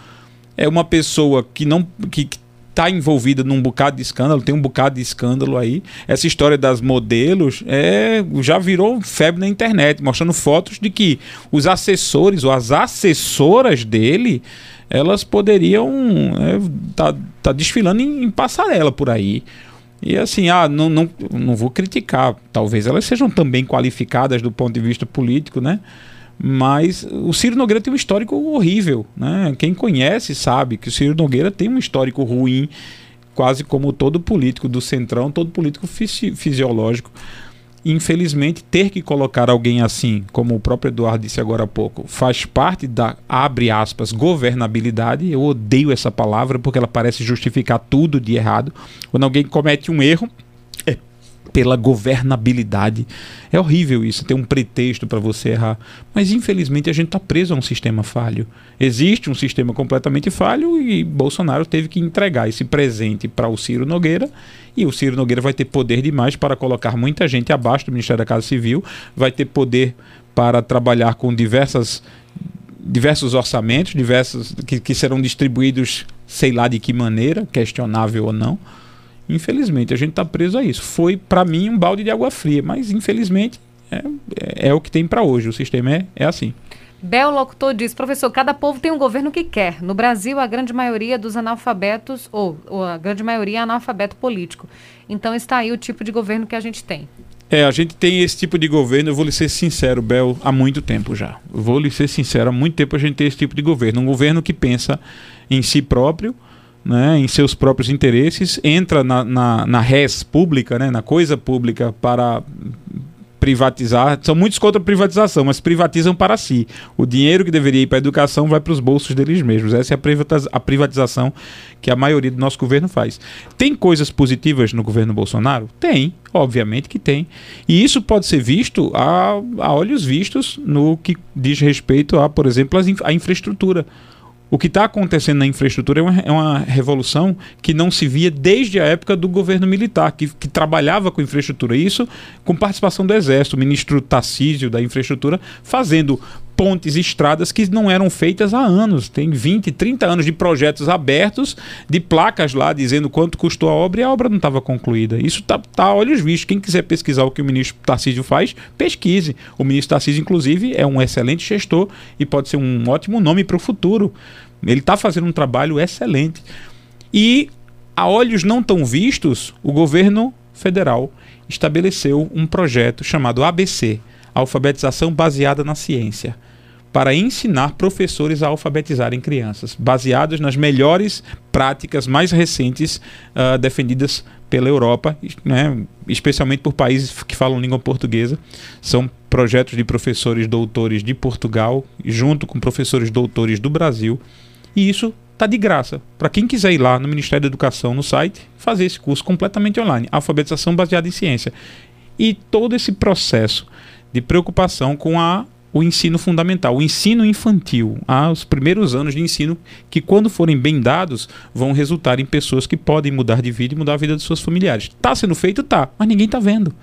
Speaker 3: É uma pessoa que não que, está envolvida num bocado de escândalo, tem um bocado de escândalo aí. Essa história das modelos é, já virou febre na internet, mostrando fotos de que os assessores ou as assessoras dele elas poderiam é, tá, tá desfilando em, em, passarela por aí. E assim, ah, não, não, não vou criticar. Talvez elas sejam também qualificadas do ponto de vista político, né? Mas o Ciro Nogueira tem um histórico horrível, né? Quem conhece sabe que o Ciro Nogueira tem um histórico ruim, quase como todo político do Centrão, todo político fisi fisiológico infelizmente, ter que colocar alguém assim, como o próprio Eduardo disse agora há pouco, faz parte da, abre aspas, governabilidade. Eu odeio essa palavra porque ela parece justificar tudo de errado. Quando alguém comete um erro, pela governabilidade. É horrível isso, ter um pretexto para você errar. Mas infelizmente a gente está preso a um sistema falho. Existe um sistema completamente falho e Bolsonaro teve que entregar esse presente para o Ciro Nogueira. E o Ciro Nogueira vai ter poder demais para colocar muita gente abaixo do Ministério da Casa Civil, vai ter poder para trabalhar com diversas diversos orçamentos, diversos que, que serão distribuídos, sei lá de que maneira, questionável ou não. Infelizmente, a gente está preso a isso. Foi, para mim, um balde de água fria, mas infelizmente é, é, é o que tem para hoje. O sistema é, é assim.
Speaker 1: Bel Locutor diz, professor, cada povo tem um governo que quer. No Brasil, a grande maioria dos analfabetos, ou, ou, a grande maioria é analfabeto político. Então está aí o tipo de governo que a gente tem.
Speaker 3: É, a gente tem esse tipo de governo, eu vou lhe ser sincero, Bel, há muito tempo já. Eu vou lhe ser sincero, há muito tempo a gente tem esse tipo de governo. Um governo que pensa em si próprio, né, em seus próprios interesses, entra na, na, na res pública, né, na coisa pública para privatizar. São muitos contra a privatização, mas privatizam para si. O dinheiro que deveria ir para a educação vai para os bolsos deles mesmos. Essa é a privatização que a maioria do nosso governo faz. Tem coisas positivas no governo Bolsonaro? Tem, obviamente que tem. E isso pode ser visto a, a olhos vistos no que diz respeito a, por exemplo, a infraestrutura. O que está acontecendo na infraestrutura é uma, é uma, revolução que não se via desde a época do governo militar, que, que trabalhava com infraestrutura. Isso com participação do Exército, o ministro Tarcísio da Infraestrutura, fazendo pontes estradas que não eram feitas há anos. Tem 20, 30 anos de projetos abertos, de placas lá dizendo quanto custou a obra e a obra não estava concluída. Isso está tá a olhos vistos. Quem quiser pesquisar o que o ministro Tarcísio faz, pesquise. O ministro Tarcísio, inclusive, é um excelente gestor e pode ser um ótimo nome para o futuro. Ele está fazendo um trabalho excelente. E, a olhos não tão vistos, o governo federal estabeleceu um projeto chamado ABC Alfabetização Baseada na Ciência para ensinar professores a alfabetizarem crianças, baseados nas melhores práticas mais recentes uh, defendidas pela Europa, né, especialmente por países que falam língua portuguesa. São projetos de professores doutores de Portugal, junto com professores doutores do Brasil, e isso está de graça. Para quem quiser ir lá no Ministério da Educação, no site, fazer esse curso completamente online, alfabetização baseada em ciência. E todo esse processo de preocupação com a o ensino fundamental, o ensino infantil, ah, os primeiros anos de ensino que, quando forem bem dados, vão resultar em pessoas que podem mudar de vida e mudar a vida dos seus familiares. Está sendo feito? Tá, mas ninguém está vendo.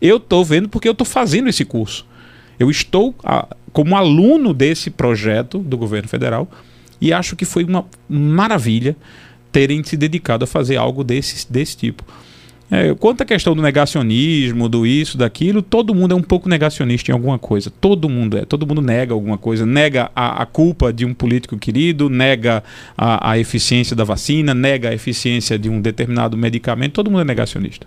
Speaker 3: Eu estou vendo porque eu estou fazendo esse curso. Eu estou ah, como aluno desse projeto do governo federal e acho que foi uma maravilha terem se dedicado a fazer algo desse, desse tipo. É, quanto à questão do negacionismo, do isso, daquilo, todo mundo é um pouco negacionista em alguma coisa. Todo mundo é. Todo mundo nega alguma coisa. Nega a, a culpa de um político querido, nega a, a eficiência da vacina, nega a eficiência de um determinado medicamento. Todo mundo é negacionista.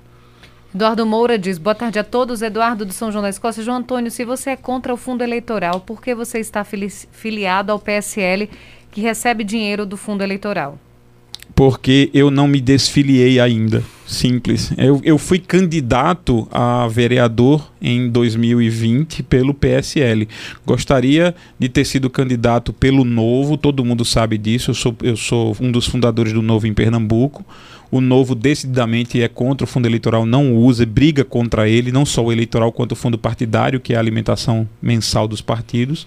Speaker 1: Eduardo Moura diz: Boa tarde a todos. Eduardo do São João da Escócia. João Antônio, se você é contra o fundo eleitoral, por que você está filiado ao PSL que recebe dinheiro do fundo eleitoral?
Speaker 3: Porque eu não me desfiliei ainda. Simples. Eu, eu fui candidato a vereador em 2020 pelo PSL. Gostaria de ter sido candidato pelo Novo, todo mundo sabe disso. Eu sou, eu sou um dos fundadores do Novo em Pernambuco. O Novo decididamente é contra o fundo eleitoral, não usa, briga contra ele, não só o eleitoral quanto o fundo partidário, que é a alimentação mensal dos partidos.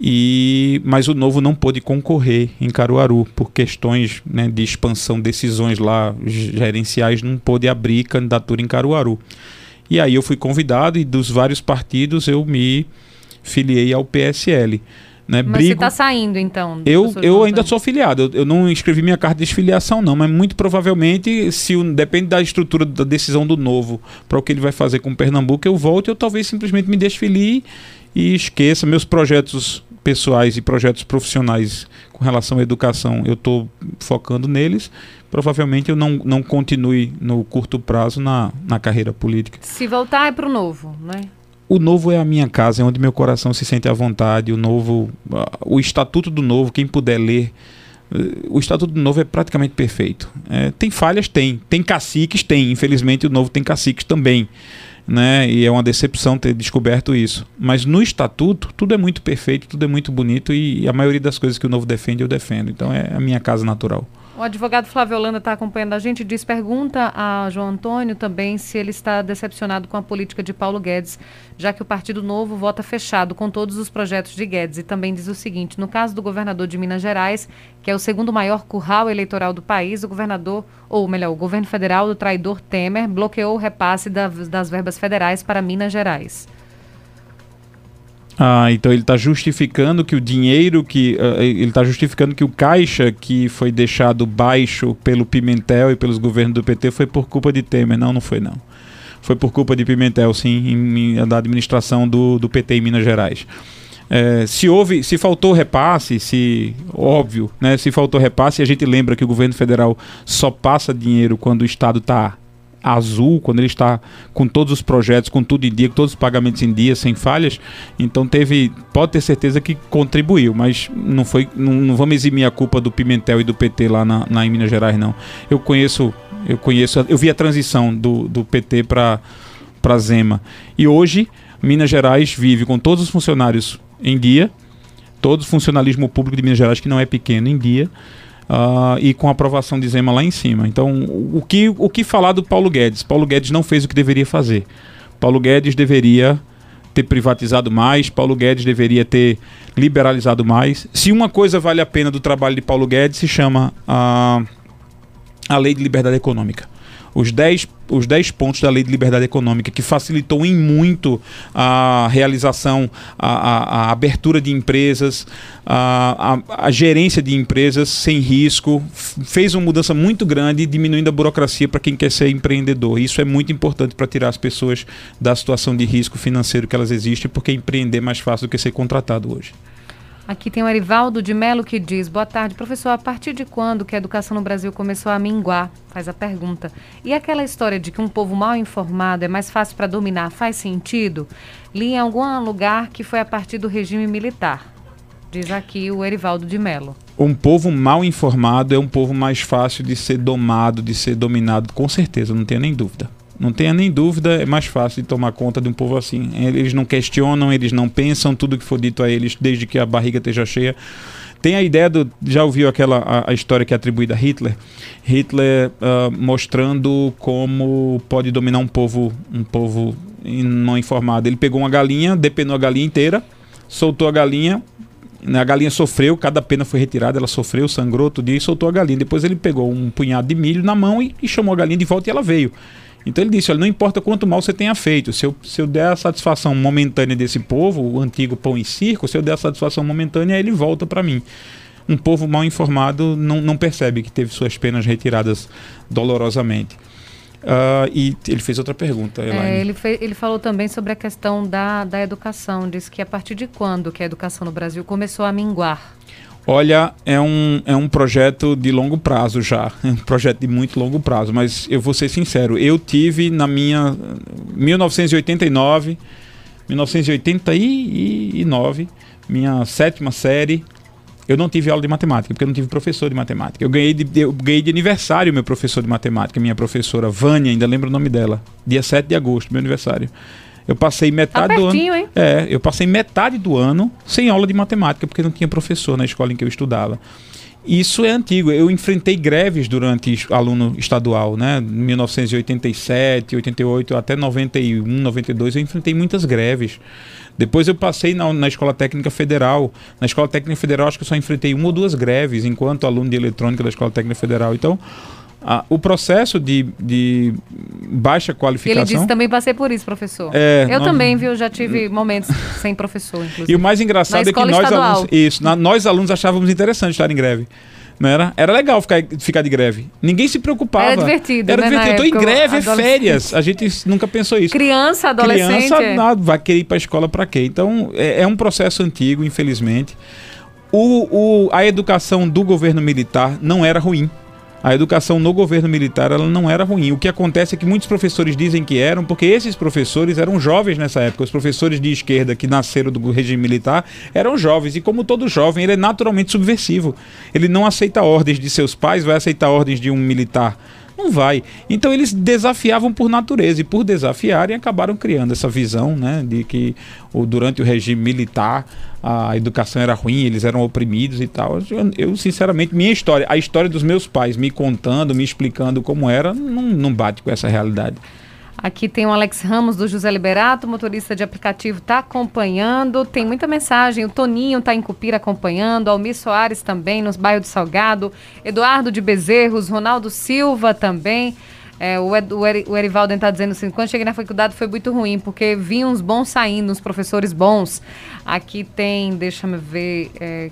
Speaker 3: E, mas o Novo não pôde concorrer em Caruaru por questões né, de expansão, decisões lá gerenciais, não pôde abrir candidatura em Caruaru. E aí eu fui convidado e dos vários partidos eu me filiei ao PSL. Né?
Speaker 1: Mas
Speaker 3: Brigo.
Speaker 1: você está saindo, então?
Speaker 3: Eu, eu ainda sou filiado, eu, eu não escrevi minha carta de filiação não, mas muito provavelmente, se o- depende da estrutura da decisão do novo para o que ele vai fazer com Pernambuco, eu volto e eu talvez simplesmente me desfilie e esqueça meus projetos pessoais e projetos profissionais com relação à educação, eu estou focando neles, provavelmente eu não, não continue no curto prazo na, na carreira política.
Speaker 1: Se voltar é para o novo, né?
Speaker 3: O novo é a minha casa, é onde meu coração se sente à vontade. O novo, o estatuto do novo, quem puder ler, eh, o estatuto do novo é praticamente perfeito. Eh, tem falhas, tem. Tem caciques, tem. Infelizmente o novo tem caciques também, né? E é uma decepção ter descoberto isso. Mas no estatuto tudo é muito perfeito, tudo é muito bonito e a maioria das coisas que o novo defende eu defendo. Então é a minha casa natural.
Speaker 1: O advogado Flávio Holanda está acompanhando a gente diz, pergunta a João Antônio também se ele está decepcionado com a política de Paulo Guedes, já que o Partido Novo vota fechado com todos os projetos de Guedes. E também diz o seguinte, no caso do governador de Minas Gerais, que é o segundo maior curral eleitoral do país, o governador, ou melhor, o governo federal do traidor Temer bloqueou o repasse da- das verbas federais para Minas Gerais.
Speaker 3: Ah, então ele está justificando que o dinheiro que. ah, ele está justificando que o caixa que foi deixado baixo pelo Pimentel e pelos governos do PT foi por culpa de Temer. Não, não foi não. Foi por culpa de Pimentel, sim, em- em- da administração do, do PT em Minas Gerais. É, se houve, se faltou repasse, se óbvio, né? Se faltou repasse, a gente lembra que o governo federal só passa dinheiro quando o estado está azul, quando ele está com todos os projetos, com tudo em dia, com todos os pagamentos em dia, sem falhas. Então teve, pode ter certeza que contribuiu, mas não foi, não, não vamos eximir a culpa do Pimentel e do PT lá na, na em Minas Gerais não. Eu conheço, eu conheço, eu vi a transição do, do PT para para Zema. E hoje Minas Gerais vive com todos os funcionários em dia, todo o funcionalismo público de Minas Gerais que não é pequeno em dia. Ah, e com a aprovação de Zema lá em cima. Então, o que, o que falar do Paulo Guedes? Paulo Guedes não fez o que deveria fazer. Paulo Guedes deveria ter privatizado mais, Paulo Guedes deveria ter liberalizado mais. Se uma coisa vale a pena do trabalho de Paulo Guedes, se chama a, a Lei de Liberdade Econômica. Os 10, os 10 pontos da Lei de Liberdade Econômica, que facilitou em muito a realização, a, a- a abertura de empresas, a, a- gerência de empresas sem risco, fez uma mudança muito grande, diminuindo a burocracia para quem quer ser empreendedor. Isso é muito importante para tirar as pessoas da situação de risco financeiro que elas existem, porque empreender é mais fácil do que ser contratado hoje.
Speaker 1: Aqui tem o Erivaldo de Melo que diz: Boa tarde, professor. A partir de quando que a educação no Brasil começou a minguar? Faz a pergunta. E aquela história de que um povo mal informado é mais fácil para dominar faz sentido? Li em algum lugar que foi a partir do regime militar. Diz aqui o Erivaldo de Melo.
Speaker 3: Um povo mal informado é um povo mais fácil de ser domado, de ser dominado, com certeza, não tenha nem dúvida. Não tenha nem dúvida, é mais fácil de tomar conta de um povo assim. Eles não questionam, eles não pensam tudo que for dito a eles, desde que a barriga esteja cheia. Tem a ideia do. Já ouviu aquela a, a história que é atribuída a Hitler? Hitler ah, mostrando como pode dominar um povo, um povo não informado. Ele pegou uma galinha, depenou a galinha inteira, soltou a galinha, né, A galinha sofreu, cada pena foi retirada, ela sofreu, sangrou todo dia e soltou a galinha. Depois ele pegou um punhado de milho na mão e, e chamou a galinha de volta e ela veio. Então ele disse: olha, não importa quanto mal você tenha feito, se eu, se eu der a satisfação momentânea desse povo, o antigo pão em circo, se eu der a satisfação momentânea, ele volta para mim. Um povo mal informado não, não percebe que teve suas penas retiradas dolorosamente. Ah, e ele fez outra pergunta.
Speaker 1: É, ele, fe- ele falou também sobre a questão da, da educação. Disse que a partir de quando que a educação no Brasil começou a minguar?
Speaker 3: Olha, é um, é um projeto de longo prazo já. É um projeto de muito longo prazo. Mas eu vou ser sincero, eu tive na minha 1989, 1989, minha sétima série, eu não tive aula de matemática, porque eu não tive professor de matemática. Eu ganhei de, eu ganhei de aniversário meu professor de matemática, minha professora Vânia, ainda lembro o nome dela. Dia 7 de agosto, meu aniversário. Eu passei metade do ano.
Speaker 1: Tá hein?
Speaker 3: É, eu passei metade do ano sem aula de matemática, porque não tinha professor na escola em que eu estudava. Isso é antigo. Eu enfrentei greves durante aluno estadual, né? 1987, 88 até 91, 92, eu enfrentei muitas greves. Depois eu passei na, na Escola Técnica Federal. Na Escola Técnica Federal acho que eu só enfrentei uma ou duas greves enquanto aluno de eletrônica da Escola Técnica Federal. Então, a- o processo de, de baixa qualificação.
Speaker 1: ele disse, também passei por isso, professor.
Speaker 3: É,
Speaker 1: eu
Speaker 3: nós-
Speaker 1: também, viu? Já tive momentos sem professor, inclusive.
Speaker 3: E o mais engraçado é que nós
Speaker 1: estadual.
Speaker 3: alunos, isso, na- nós alunos achávamos interessante estar em greve. Não era? Era legal ficar, ficar de greve. Ninguém se preocupava.
Speaker 1: Era divertido,
Speaker 3: Era
Speaker 1: né,
Speaker 3: divertido. Tô em
Speaker 1: época,
Speaker 3: greve, é férias. A gente nunca pensou isso.
Speaker 1: Criança, adolescente.
Speaker 3: Criança
Speaker 1: é.
Speaker 3: nada, vai querer ir para a escola para quê? Então, é, é um processo antigo, infelizmente. O, o- a educação do governo militar não era ruim. A educação no governo militar ela não era ruim. O que acontece é que muitos professores dizem que eram, porque esses professores eram jovens nessa época. Os professores de esquerda que nasceram do regime militar eram jovens. E como todo jovem, ele é naturalmente subversivo. Ele não aceita ordens de seus pais, vai aceitar ordens de um militar. Não vai. Então eles desafiavam por natureza e por desafiarem acabaram criando essa visão, né, de que o, durante o regime militar a educação era ruim, eles eram oprimidos e tal. Eu, eu, sinceramente, minha história, a história dos meus pais me contando, me explicando como era, não, não bate com essa realidade.
Speaker 1: Aqui tem o Alex Ramos do José Liberato, motorista de aplicativo, está acompanhando. Tem muita mensagem. O Toninho está em Cupira acompanhando. Almir Soares também, nos bairros do Salgado. Eduardo de Bezerros, Ronaldo Silva também. É, o, Ed, o, o Erivaldo está dizendo assim: quando cheguei na faculdade foi muito ruim, porque vinham uns bons saindo, uns professores bons. Aqui tem, deixa eu ver, é,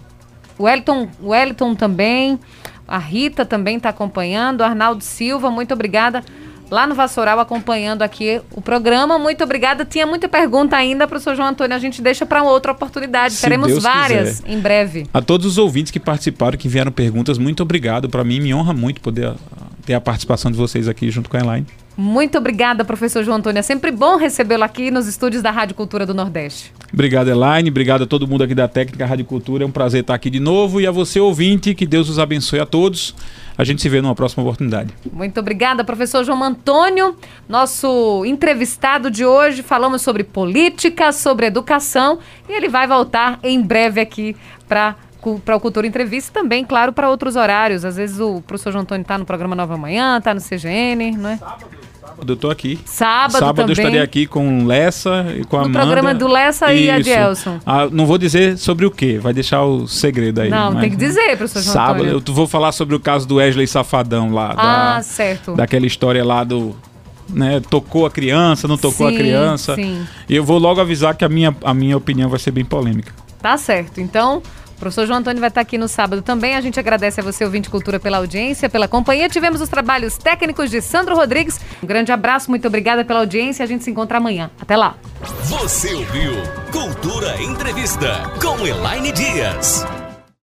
Speaker 1: o Wellington, Wellington também. A Rita também está acompanhando. Arnaldo Silva, muito obrigada lá no Vassoural acompanhando aqui o programa. Muito obrigada. Tinha muita pergunta ainda, professor João Antônio. A gente deixa para outra oportunidade.
Speaker 3: Se
Speaker 1: Teremos
Speaker 3: Deus
Speaker 1: várias
Speaker 3: quiser.
Speaker 1: em breve.
Speaker 3: A todos os ouvintes que participaram, que vieram perguntas, muito obrigado. Para mim, me honra muito poder ter a participação de vocês aqui junto com a Elaine.
Speaker 1: Muito obrigada, professor João Antônio. É sempre bom recebê-lo aqui nos estúdios da Rádio Cultura do Nordeste.
Speaker 3: Obrigado, Elaine. Obrigado a todo mundo aqui da Técnica Rádio Cultura. É um prazer estar aqui de novo. E a você, ouvinte, que Deus os abençoe a todos. A gente se vê numa próxima oportunidade.
Speaker 1: Muito obrigada, professor João Antônio, nosso entrevistado de hoje. Falamos sobre política, sobre educação e ele vai voltar em breve aqui para para o Cultura Entrevista e também, claro, para outros horários. Às vezes o professor João Antônio está no programa Nova Manhã, está no CGN, não é?
Speaker 3: Eu tô aqui.
Speaker 1: Sábado,
Speaker 3: Sábado
Speaker 1: também.
Speaker 3: eu estarei aqui com Lessa e com a Amanda.
Speaker 1: programa do Lessa e Adielson.
Speaker 3: Ah, não vou dizer sobre o que, vai deixar o segredo aí.
Speaker 1: Não, tem que dizer, professor João
Speaker 3: Sábado
Speaker 1: Antônio.
Speaker 3: eu vou falar sobre o caso do Wesley Safadão lá.
Speaker 1: Ah,
Speaker 3: da,
Speaker 1: certo.
Speaker 3: Daquela história lá do. Né, tocou a criança, não tocou
Speaker 1: Sim,
Speaker 3: a criança.
Speaker 1: sim.
Speaker 3: E eu vou logo avisar que a minha, a minha opinião vai ser bem polêmica.
Speaker 1: Tá certo. Então, o professor João Antônio vai estar aqui no sábado também. A gente agradece a você, ouvinte Cultura, pela audiência, pela companhia. Tivemos os trabalhos técnicos de Sandro Rodrigues. Um grande abraço, muito obrigada pela audiência. A gente se encontra amanhã. Até lá.
Speaker 2: Você ouviu Cultura Entrevista com Elaine Dias.